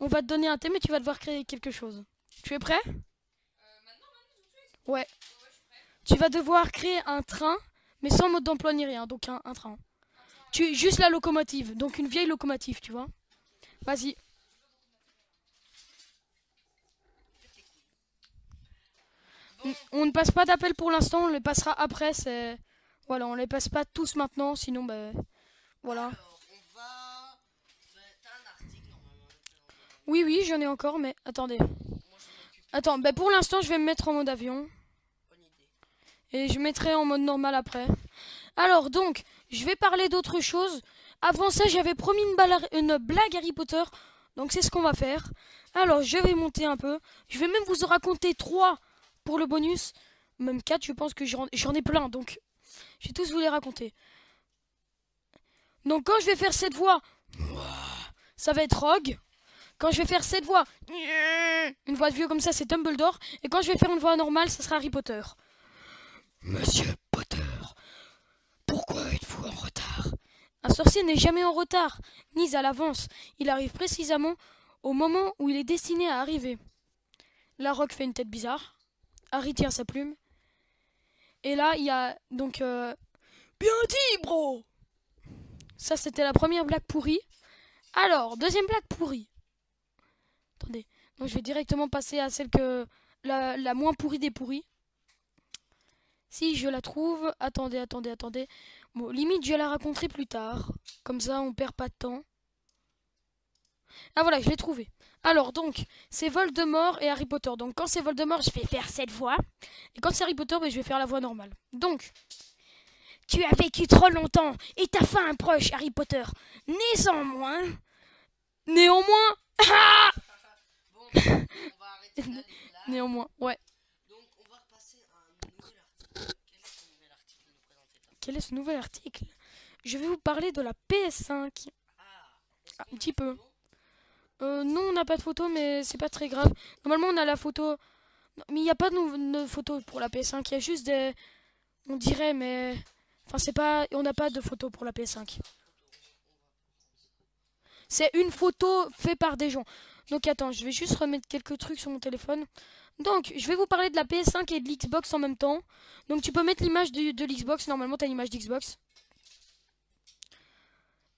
on va te donner un thème et tu vas devoir créer quelque chose. Tu es prêt? Ouais. Tu vas devoir créer un train, mais sans mode d'emploi ni rien. Donc, un, un train. Tu juste la locomotive, donc une vieille locomotive, tu vois. Vas-y. On- ne passe pas d'appel pour l'instant, on les passera après. C'est voilà, on les passe pas tous maintenant, sinon ben voilà.
on va.
Oui oui, j'en ai encore, mais attendez. Attends, ben pour l'instant, je vais me mettre en mode avion et je mettrai en mode normal après. Alors donc, je vais parler d'autre chose. Avant ça, j'avais promis une, une blague Harry Potter. Donc c'est ce qu'on va faire. Alors, je vais monter un peu. Je vais même vous en raconter trois pour le bonus. Même quatre, je pense que j'en ai plein. Donc, Je vais tous vous les raconter. Donc quand je vais faire cette voix, ça va être Rogue. Quand je vais faire cette voix, une voix de vieux comme ça, c'est Dumbledore. Et quand je vais faire une voix normale, ça sera Harry Potter. Monsieur Potter, pourquoi êtes-vous en retard? Un sorcier n'est jamais en retard, ni à l'avance. Il arrive précisément au moment où il est destiné à arriver. La Rogue fait une tête bizarre. Harry tient sa plume. Et là, il y a donc... euh, Bien dit, bro Ça, c'était la première blague pourrie. Alors, deuxième blague pourrie. Attendez. Donc, je vais directement passer à celle que... La, la moins pourrie des pourries. Si je la trouve... Attendez, attendez, attendez. Bon, limite, je la raconterai plus tard. Comme ça, on perd pas de temps. Ah voilà, je l'ai trouvé. Alors donc, c'est Voldemort et Harry Potter. Donc quand c'est Voldemort, je vais faire cette voix. Et quand c'est Harry Potter, ben, je vais faire la voix normale. Donc, tu as vécu trop longtemps et t'as fait un proche, Harry Potter. Néanmoins, néanmoins, ah
Bon, on va arrêter
néanmoins, ouais.
Donc, on un article. Quel est
ce nouvel article? Je vais vous parler de la PS5.
Ah,
un petit peu. Euh, non, on n'a pas de photo, mais c'est pas très grave. Normalement, on a la photo. Mais il n'y a pas de, photo pour la PS5. Il y a juste des. On dirait, mais. Enfin, c'est pas. On n'a pas de photo pour la PS5. C'est une photo faite par des gens. Donc, attends, je vais juste remettre quelques trucs sur mon téléphone. Donc, je vais vous parler de la PS5 et de l'Xbox en même temps. Donc, tu peux mettre l'image de, de l'Xbox. Normalement, tu as l'image d'Xbox.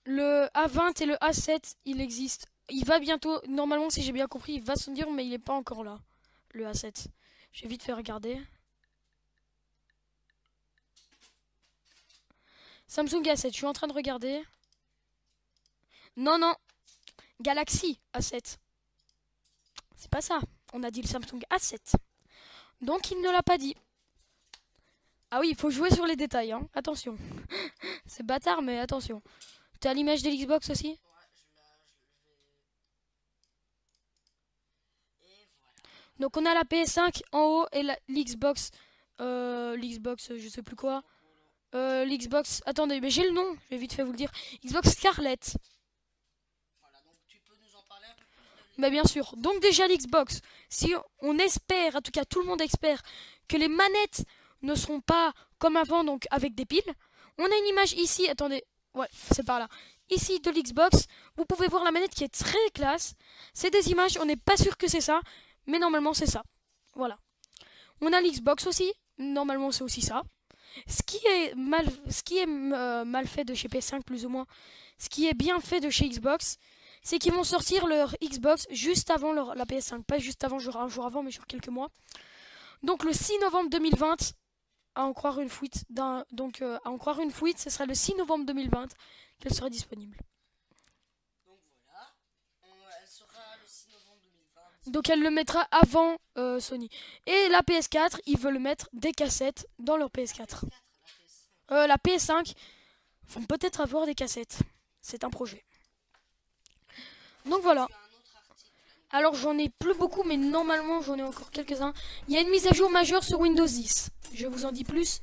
Le A20 et le A7, il existe. Il va bientôt, normalement, si j'ai bien compris, il va se dire, mais il n'est pas encore là, le A7. Je vais vite faire regarder. Samsung A7, je suis en train de regarder. Non, non. Galaxy A7. C'est pas ça. On a dit le Samsung A7. Donc, il ne l'a pas dit. Ah oui, il faut jouer sur les détails, hein. Attention. C'est bâtard, mais attention. T'as l'image de l'Xbox aussi
Ouais, je la, je le vais. Et voilà.
Donc on a la PS5 en haut et l'Xbox, euh, l'Xbox, je sais plus quoi, euh, l'Xbox. Attendez, mais j'ai le nom, je vais vite fait vous le dire. Xbox Scarlett.
Voilà, donc tu peux nous en parler un peu
bien sûr. Donc déjà l'Xbox. Si on espère, en tout cas tout le monde espère, que les manettes ne seront pas comme avant, donc avec des piles. On a une image ici. Attendez, ouais, c'est par là. Ici de l'Xbox, vous pouvez voir la manette qui est très classe. C'est des images, on n'est pas sûr que c'est ça, mais normalement c'est ça. Voilà. On a l'Xbox aussi. Normalement c'est aussi ça. Ce qui est mal, ce qui est euh, mal fait de chez PS5 plus ou moins, ce qui est bien fait de chez Xbox, c'est qu'ils vont sortir leur Xbox juste avant leur, la PS5. Pas juste avant, genre un jour avant, mais genre quelques mois. Donc le 6 novembre 2020, à en croire une fuite, donc euh, à en croire une fuite, ce sera le 6 novembre 2020 qu'elle sera disponible.
Donc elle le
mettra avant euh, Sony. Et la PS4, ils veulent mettre des cassettes dans leur PS4. Euh, la PS5 vont peut-être avoir des cassettes. C'est un projet. Donc voilà. Alors j'en ai plus beaucoup, mais normalement j'en ai encore quelques-uns. Il y a une mise à jour majeure sur Windows 10. Je vous en dis plus.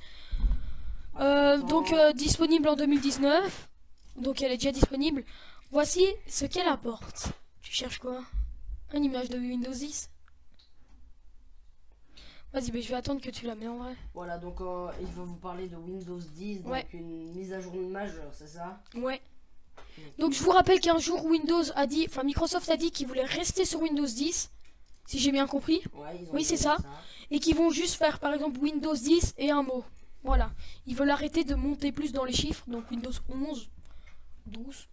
Euh, donc disponible en 2019. Donc elle est déjà disponible. Voici ce qu'elle apporte. Tu cherches quoi? Une image de Windows 10 Vas-y, mais je vais attendre que tu la mets en vrai.
Voilà, donc euh, il va vous parler de Windows 10, donc
Ouais.
une mise à jour majeure, c'est ça?
Ouais. Donc je vous rappelle qu'un jour Windows a dit, enfin Microsoft a dit qu'ils voulaient rester sur Windows 10, si j'ai bien compris.
Ouais, ils ont
Oui, c'est ça. et qui vont juste faire par exemple Windows 10 et un mot. Voilà. Ils veulent arrêter de monter plus dans les chiffres, donc Windows 11, 12,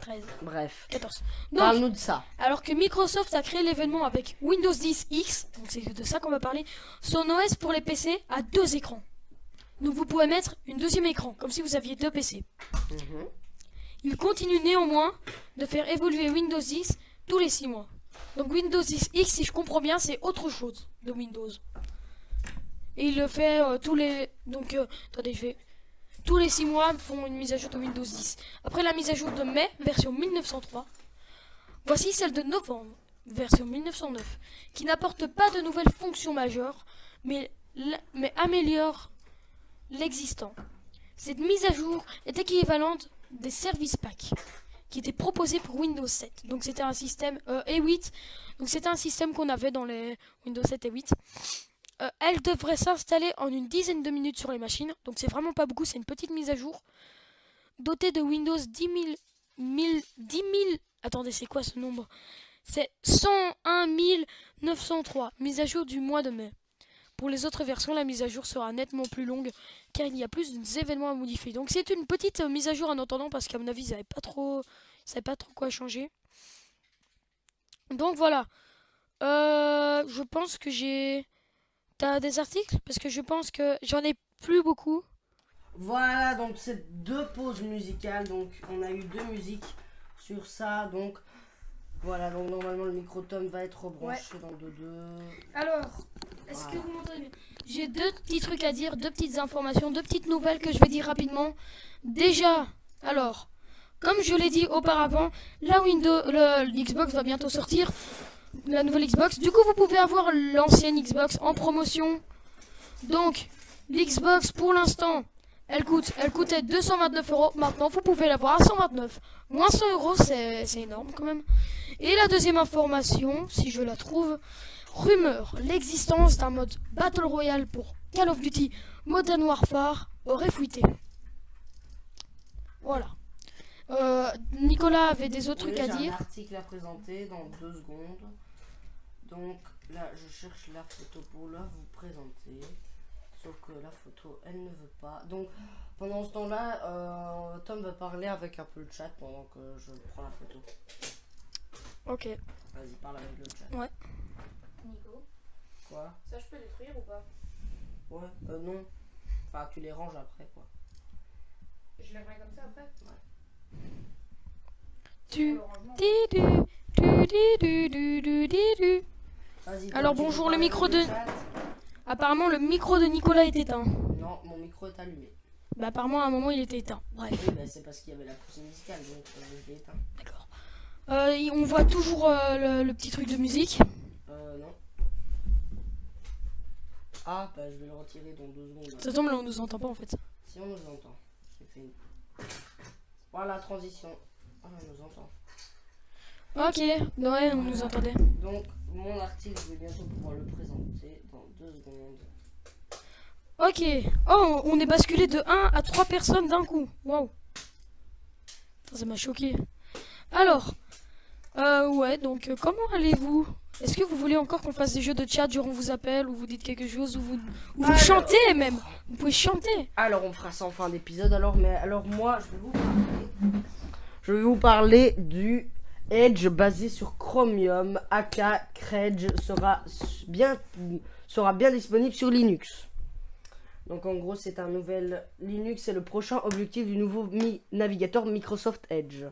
13,
Bref,
14. Donc,
parle-nous de ça.
alors que Microsoft a créé l'événement avec Windows 10 X, donc c'est de ça qu'on va parler, son OS pour les PC a deux écrans. Donc vous pouvez mettre une deuxième écran, comme si vous aviez deux PC.
Mhm.
Il continue néanmoins de faire évoluer Windows 10 tous les 6 mois. Donc Windows 10 X, si je comprends bien, c'est autre chose de Windows. Et il le fait euh, tous les... Donc, euh, attendez, je vais... Tous les 6 mois, font une mise à jour de Windows 10. Après la mise à jour de mai, version 1903. Voici celle de novembre, version 1909, qui n'apporte pas de nouvelles fonctions majeures, mais, améliore l'existant. Cette mise à jour est équivalente des services packs qui étaient proposés pour Windows 7. Donc c'était un système euh, et 8. Donc c'était un système qu'on avait dans les Windows 7 et 8. Euh, elle devrait s'installer en une dizaine de minutes sur les machines. Donc c'est vraiment pas beaucoup, c'est une petite mise à jour. Dotée de Windows 10 000, 1000, 10 000 attendez c'est quoi ce nombre? C'est 101 903, mise à jour du mois de mai. Pour les autres versions, la mise à jour sera nettement plus longue car il y a plus d'événements à modifier. Donc c'est une petite euh, mise à jour en attendant parce qu'à mon avis, ils n'avaient pas trop, pas trop quoi changer. Donc voilà. Euh, je pense que j'ai... T'as des articles? Parce que je pense que j'en ai plus beaucoup.
Voilà, donc c'est deux pauses musicales. Donc on a eu deux musiques sur ça. Donc voilà, donc normalement le micro-tome va être rebranché dans deux deux.
Alors, est-ce que vous m'entendez bien J'ai deux petits trucs à dire, deux petites informations, deux petites nouvelles que je vais dire rapidement. Déjà, alors, comme je l'ai dit auparavant, la Windows, l'Xbox va bientôt sortir, la nouvelle Xbox. Du coup, vous pouvez avoir l'ancienne Xbox en promotion. Donc, l'Xbox pour l'instant, elle coûte, elle coûtait 229 euros. Maintenant, vous pouvez l'avoir à 129. Moins 100 euros, c'est énorme quand même. Et la deuxième information, si je la trouve, rumeur, l'existence d'un mode Battle Royale pour Call of Duty Modern Warfare aurait fuité. Voilà. Euh, Nicolas avait des autres trucs à dire.
un article à présenter dans deux secondes. Donc là, je cherche la photo pour la vous présenter. Sauf que la photo, elle ne veut pas. Donc pendant ce temps-là, euh, Tom va parler avec un peu le chat pendant que je prends la photo.
Ok.
Vas-y, parle avec le chat.
Ouais.
Nico.
Quoi?
Ça, je peux détruire ou pas?
Ouais, euh, non. Enfin, tu les ranges après, quoi.
Je les remets comme ça après?
Ouais. Tu. Du, du, du, du, du, Alors bonjour, le micro de... Apparemment, le micro de Nicolas est éteint.
Non, mon micro est allumé.
Bah apparemment, à un moment, il était éteint. Bref.
Oui, bah, c'est parce qu'il y avait la poussée musicale, donc euh, l'ai éteint.
D'accord. Euh, on voit toujours euh, le, petit truc de musique.
Euh, non. Ah, bah je vais le retirer dans deux secondes.
Ça tombe là, on nous entend pas en fait.
Si on nous entend. Fait une... Voilà, transition. Ah, on nous entend.
Ok, ouais, on nous entendait.
Donc, mon article, je vais bientôt pouvoir le présenter dans deux secondes.
Ok. Oh, on est basculé de 1 à 3 personnes d'un coup. Waouh. Ça m'a choqué. Alors, euh, ouais, donc euh, comment allez-vous? Est-ce que vous voulez encore qu'on fasse des jeux de chat durant vos appels ou vous dites quelque chose ou vous, vous chantez même? Vous pouvez chanter.
Alors, on fera ça en fin d'épisode. Alors, mais alors moi, je vais vous parler. Je vais vous parler du Edge basé sur Chromium, aka Credge sera bien sera bien disponible sur Linux. Donc en gros, c'est un nouvel Linux, c'est le prochain objectif du nouveau navigateur Microsoft Edge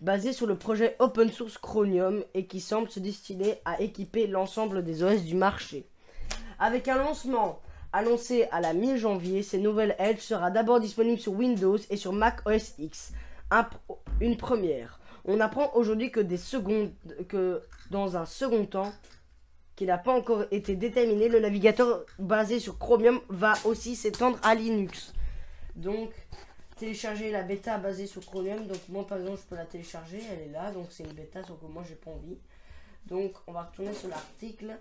basé sur le projet open source Chromium et qui semble se destiner à équiper l'ensemble des OS du marché. Avec un lancement annoncé à la mi-janvier, ces nouvelles Edge sera d'abord disponible sur Windows et sur Mac OS X. une première. On apprend aujourd'hui que, dans un second temps, qui n'a pas encore été déterminé, le navigateur basé sur Chromium va aussi s'étendre à Linux. Donc, télécharger la bêta basée sur Chromium. Donc moi par exemple je peux la télécharger, elle est là, donc c'est une bêta, sauf que moi j'ai pas envie. Donc on va retourner sur l'article.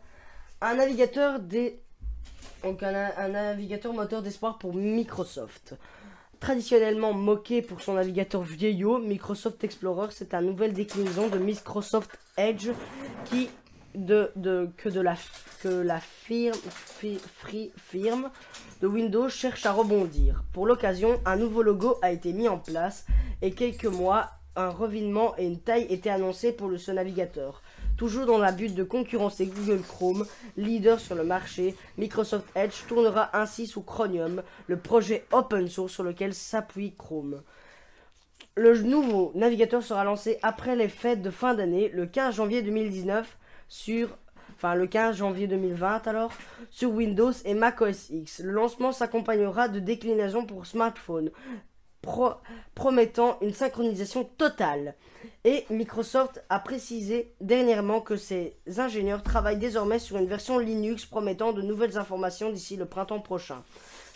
Un navigateur donc un, navigateur moteur d'espoir pour Microsoft. Traditionnellement moqué pour son navigateur vieillot, Microsoft Explorer, c'est un nouvelle déclinaison de Microsoft Edge qui que, la, que firme, free firme de Windows cherche à rebondir. Pour l'occasion, un nouveau logo a été mis en place et quelques mois, un revinement et une taille étaient annoncés pour le, ce navigateur. Toujours dans la but de concurrencer Google Chrome, leader sur le marché, Microsoft Edge tournera ainsi sous Chromium, le projet open source sur lequel s'appuie Chrome. Le nouveau navigateur sera lancé après les fêtes de fin d'année, le 15 janvier 2019, sur enfin le 15 janvier 2020 alors, sur Windows et Mac OS X. Le lancement s'accompagnera de déclinaisons pour smartphone, pro- promettant une synchronisation totale. Et Microsoft a précisé dernièrement que ses ingénieurs travaillent désormais sur une version Linux promettant de nouvelles informations d'ici le printemps prochain.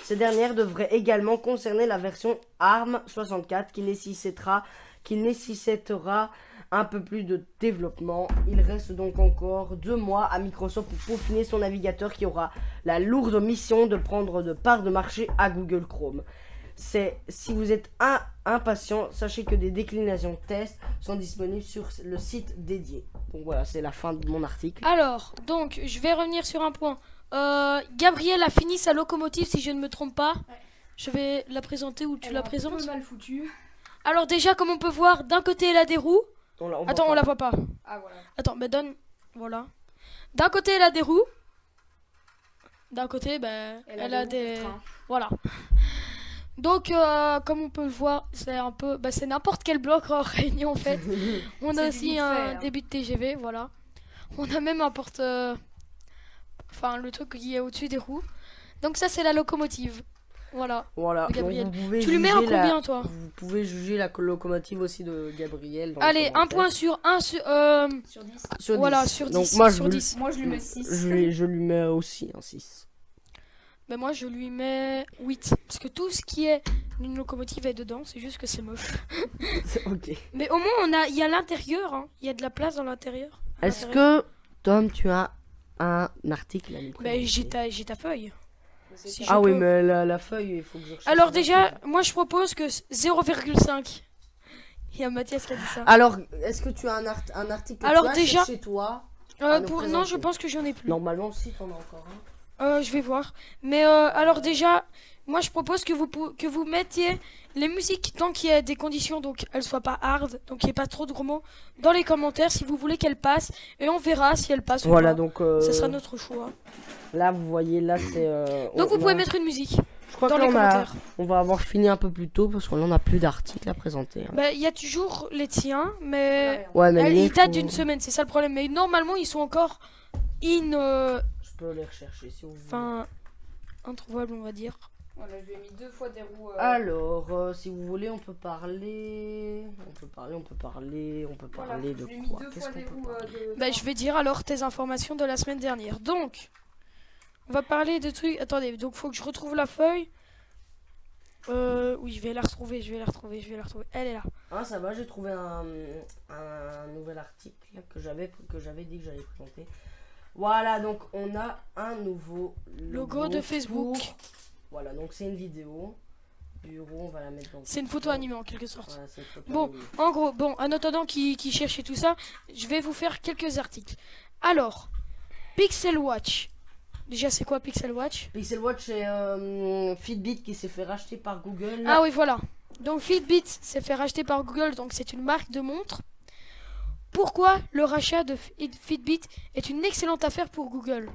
Ces dernières devraient également concerner la version ARM64 qui nécessitera, qui nécessitera un peu plus de développement. Il reste donc encore deux mois à Microsoft pour peaufiner son navigateur qui aura la lourde mission de prendre de parts de marché à Google Chrome. C'est si vous êtes un- impatient, sachez que des déclinations tests sont disponibles sur le site dédié. Donc voilà, c'est la fin de mon article.
Alors, donc, je vais revenir sur un point. Euh, Gabriel a fini sa locomotive, si je ne me trompe pas. Je vais la présenter ou tu
Elle
la présentes
mal foutu.
Alors déjà, comme on peut voir, d'un côté, elle a des roues.
On la- on
Attends, on la voit pas.
Ah voilà.
Attends, mais donne... Voilà. D'un côté, elle a des roues. D'un côté, ben, elle, a des...
trains.
Voilà. Donc, euh, comme on peut le voir, c'est un peu... ben, c'est n'importe quel bloc en réunion, en fait. On a aussi un
fait, hein.
début de TGV, voilà. On a même un porte... euh, Enfin, le truc qui est au-dessus des roues. Donc ça, c'est la locomotive. Voilà.
Voilà.
Gabriel.
donc vous pouvez
Tu lui mets un
juger la-
combien, toi?
Vous pouvez juger la locomotive aussi de Gabriel.
Allez, un point sur... Un sur... euh,
Sur 10.
Sur
voilà,
10.
sur 10.
Donc moi, je, lui-
10.
Moi je lui mets 6.
je, lui, je lui mets aussi un 6.
Ben moi, je lui mets 8. Parce que tout ce qui est une locomotive est dedans, c'est juste que c'est moche.
ok.
Mais au moins, on a... il y a l'intérieur. hein. Il y a de la place dans l'intérieur.
Est-ce que, Tom, tu as un article à nous
Ben, j'ai ta... j'ai ta feuille. Si
Ah oui,
peux.
mais la, la feuille, il faut que je
Alors déjà, moi je propose que 0,5. Il y a Mathias qui a dit ça.
Alors, est-ce que tu as un, art- un article
Alors déjà-
chez toi
Euh, pour... Non, je pense que j'en ai plus.
Normalement, si, t'en as encore un.
Euh, je vais voir. Mais euh, alors déjà, moi je propose que vous que vous mettiez les musiques tant qu'il y a des conditions, donc elles soient pas hard, donc il n'y ait pas trop de gros mots, dans les commentaires si vous voulez qu'elles passent, et on verra si elles passent
Voilà,
ou pas.
donc euh,
Ça sera notre choix.
là, vous voyez, là, c'est... euh,
Donc
on-
vous pouvez mettre une musique
Je crois
dans
que
les
on, a-
commentaires.
on va avoir fini un peu plus tôt parce qu'on en a plus d'articles à présenter. hein.
Bah, Il y a toujours les tiens, mais
Ouais, mais
ils datent d'une semaine, c'est ça le problème. Mais normalement ils sont encore in,
peux les rechercher si vous voulez.
enfin, introuvables on va dire.
Voilà, je lui ai mis deux fois des roues. euh,
Alors, euh, si vous voulez, on peut parler. On peut parler, on peut parler, on peut
voilà,
parler
je
de quoi?
deux
Qu'est-ce
fois
qu'on
des
peut
roues
parler?
euh, de.
Bah, je vais dire alors tes informations de la semaine dernière. Donc, on va parler de trucs. Attendez, donc faut que je retrouve la feuille. Euh, oui, je vais la retrouver, je vais la retrouver, je vais la retrouver. Elle est là.
Ah, ça va, j'ai trouvé un, un nouvel article que j'avais que j'avais dit que j'allais présenter. Voilà, donc on a un nouveau
Logo de Facebook.
pour- Voilà, donc c'est une vidéo. Bureau, on va la mettre dans.
C'est une photo animée en quelque sorte.
Voilà,
Bon.
animée.
En gros, bon, en attendant qui, qui cherchait tout ça, je vais vous faire quelques articles. Alors, Pixel Watch. Déjà, c'est quoi Pixel Watch?
Pixel Watch, c'est euh, Fitbit qui s'est fait racheter par Google.
Ah oui, voilà. Donc Fitbit s'est fait racheter par Google, donc c'est une marque de montre. Pourquoi le rachat de Fit- Fitbit est une excellente affaire pour Google?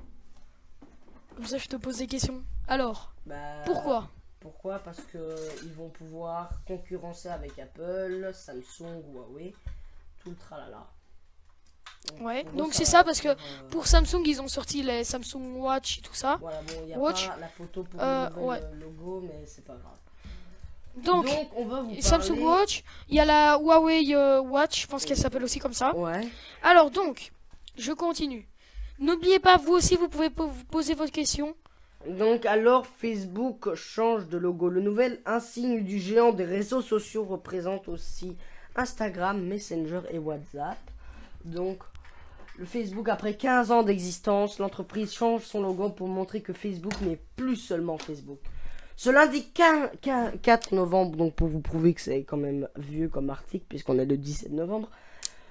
Comme ça, je te pose des questions. Alors,
Bah,
pourquoi?
Pourquoi? Parce que euh, ils vont pouvoir concurrencer avec Apple, Samsung, Huawei, tout le tralala.
Ouais, donc c'est ça, parce que
euh,
Pour Samsung, ils ont sorti les Samsung Watch et tout ça.
Voilà, bon, il n'y a
Watch.
pas la photo pour
Euh,
le
ouais.
euh, logo, mais c'est pas grave.
Donc,
on va vous
Samsung Watch, il y a la Huawei euh, Watch, je pense qu'elle s'appelle aussi comme ça.
Ouais.
Alors donc, je continue. N'oubliez pas, vous aussi, vous pouvez po- vous poser votre question.
Donc alors Facebook change de logo. Le nouvel insigne du géant des réseaux sociaux représente aussi Instagram, Messenger et WhatsApp. Donc le Facebook après 15 ans d'existence, l'entreprise change son logo pour montrer que Facebook n'est plus seulement Facebook. Ce lundi 15 15 4 novembre, donc pour vous prouver que c'est quand même vieux comme article puisqu'on est le 17 novembre,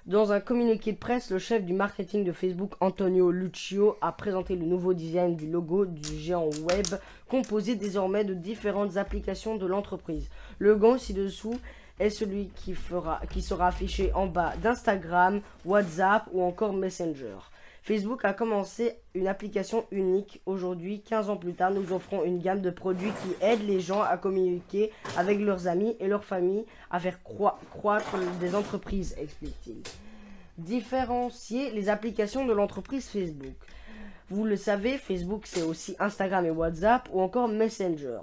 dans un communiqué de presse, le chef du marketing de Facebook, Antonio Lucio, a présenté le nouveau design du logo du géant web, composé désormais de différentes applications de l'entreprise. Le logo ci-dessous est celui qui, fera, qui sera affiché en bas d'Instagram, WhatsApp ou encore Messenger. Facebook a commencé une application unique. Aujourd'hui, 15 ans plus tard, nous offrons une gamme de produits qui aident les gens à communiquer avec leurs amis et leurs familles, à faire croître des entreprises, explique-t-il. Différencier les applications de l'entreprise Facebook. Vous le savez, Facebook c'est aussi Instagram et WhatsApp ou encore Messenger.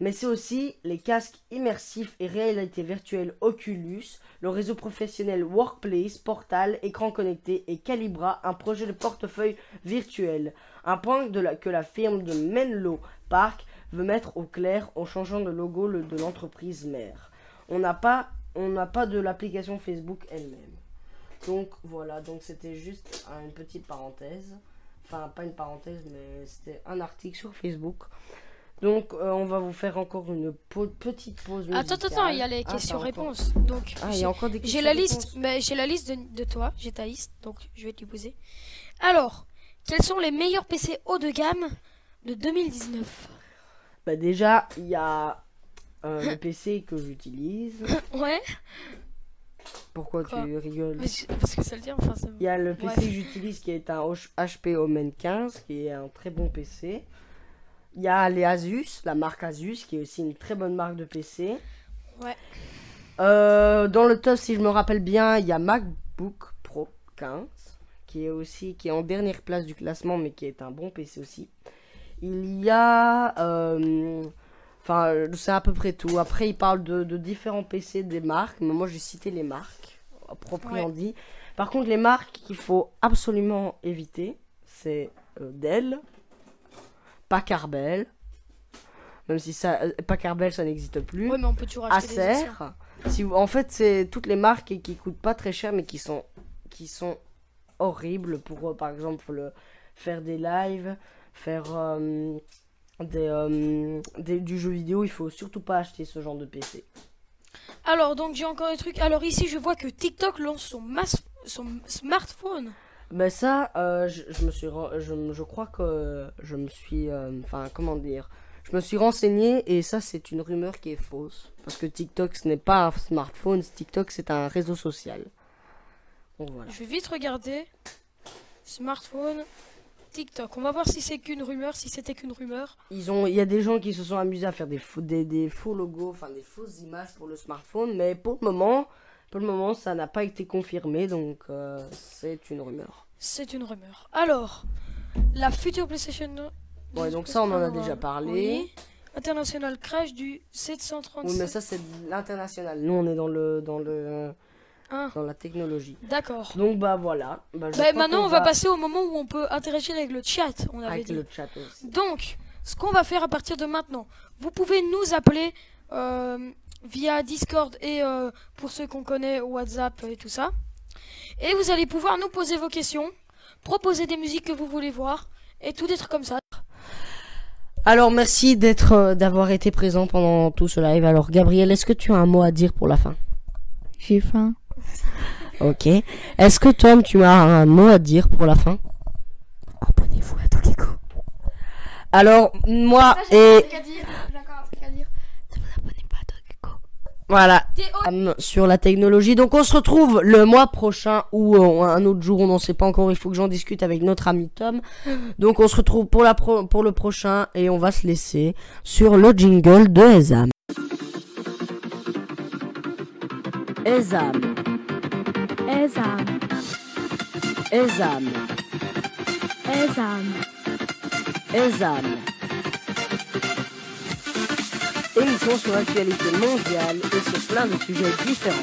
Mais c'est aussi les casques immersifs et réalité virtuelle Oculus, le réseau professionnel Workplace, Portal, écran connecté et Calibra, un projet de portefeuille virtuel. Un point que la firme de Menlo Park veut mettre au clair en changeant le logo de l'entreprise mère. On n'a pas, pas de l'application Facebook elle-même. Donc voilà, donc c'était juste une petite parenthèse. Enfin, pas une parenthèse, mais c'était un article sur Facebook. Donc, euh, on va vous faire encore une petite pause musicale.
Attends, attends, attends, il y a les
Ah,
questions-réponses. Donc,
Ah, il y
j'ai-
a encore des
j'ai
questions
la liste, mais j'ai la liste de, de toi, j'ai ta liste, donc je vais te poser. Alors, quels sont les meilleurs PC haut de gamme de 2019
Bah, déjà, il y a euh, le PC que j'utilise.
Ouais,
Pourquoi
Quoi?
tu rigoles?
Parce que ça le dit, enfin, ça...
Il y a le PC que j'utilise qui est un HP Omen 15, qui est un très bon PC. Il y a les Asus, la marque Asus, qui est aussi une très bonne marque de PC.
Ouais.
Euh, dans le top, si je me rappelle bien, il y a MacBook Pro 15, qui est aussi qui est en dernière place du classement, mais qui est un bon PC aussi. Il y a, euh, enfin, euh, c'est à peu près tout. Après, il parle de, de différents PC des marques, mais moi j'ai cité les marques, proprement
Ouais.
dit. Par contre, les marques qu'il faut absolument éviter, c'est euh, Dell, Packard Bell, même si ça, euh, ça n'existe plus.
Ouais, mais on peut toujours acheter des
Acer.
anciens.
Si vous- en fait, c'est toutes les marques qui, qui coûtent pas très cher, mais qui sont, qui sont horribles pour, euh, par exemple, le, faire des lives, faire euh, des, euh, des- du jeu vidéo. Il faut surtout pas acheter ce genre de PC.
Alors, donc j'ai encore des trucs. Alors ici, je vois que TikTok lance son smartphone.
Mais ça, euh, je, je me suis, je, je crois que je me suis, euh, enfin, comment dire, je me suis renseigné et ça, c'est une rumeur qui est fausse. Parce que TikTok, ce n'est pas un smartphone, TikTok, c'est un réseau social. Donc voilà.
Je vais vite regarder. Smartphone, TikTok. On va voir si c'est qu'une rumeur, si c'était qu'une rumeur.
Ils ont, il y a des gens qui se sont amusés à faire des faux, des, des faux logos, enfin des fausses images pour le smartphone, mais pour le moment, pour le moment, ça n'a pas été confirmé, donc euh, c'est une rumeur.
C'est une rumeur. Alors, la future PlayStation.
Ouais, donc ça, on en a déjà parlé.
Oui. International crash du 737.
Oui, mais ça c'est l'international. Nous, on est dans le, dans le,
Ah.
dans la technologie.
D'accord.
Donc bah voilà. Bah,
Bah, maintenant, on va passer au moment où on peut interagir avec le chat. On avait
avec
dit.
le chat aussi.
Donc, ce qu'on va faire à partir de maintenant, vous pouvez nous appeler euh, via Discord et euh, pour ceux qu'on connaît WhatsApp et tout ça. Et vous allez pouvoir nous poser vos questions, proposer des musiques que vous voulez voir et tout des trucs comme ça.
Alors merci d'être, euh, d'avoir été présent pendant tout ce live. Alors Gabriel, est-ce que tu as un mot à dire pour la fin?
J'ai faim.
Ok. Est-ce que Tom, tu as un mot à dire pour la fin? Abonnez-vous à Tokiko. Alors, moi et voilà, sur la technologie. Donc on se retrouve le mois prochain ou euh, un autre jour, on n'en sait pas encore. Il faut que j'en discute avec notre ami Tom. Donc on se retrouve pour, la pro- pour le prochain et on va se laisser sur le jingle de Ezam. Ezam,
Ezam.
Ezam,
Ezam.
Ezam. Émission sur l'actualité mondiale et sur plein de sujets différents.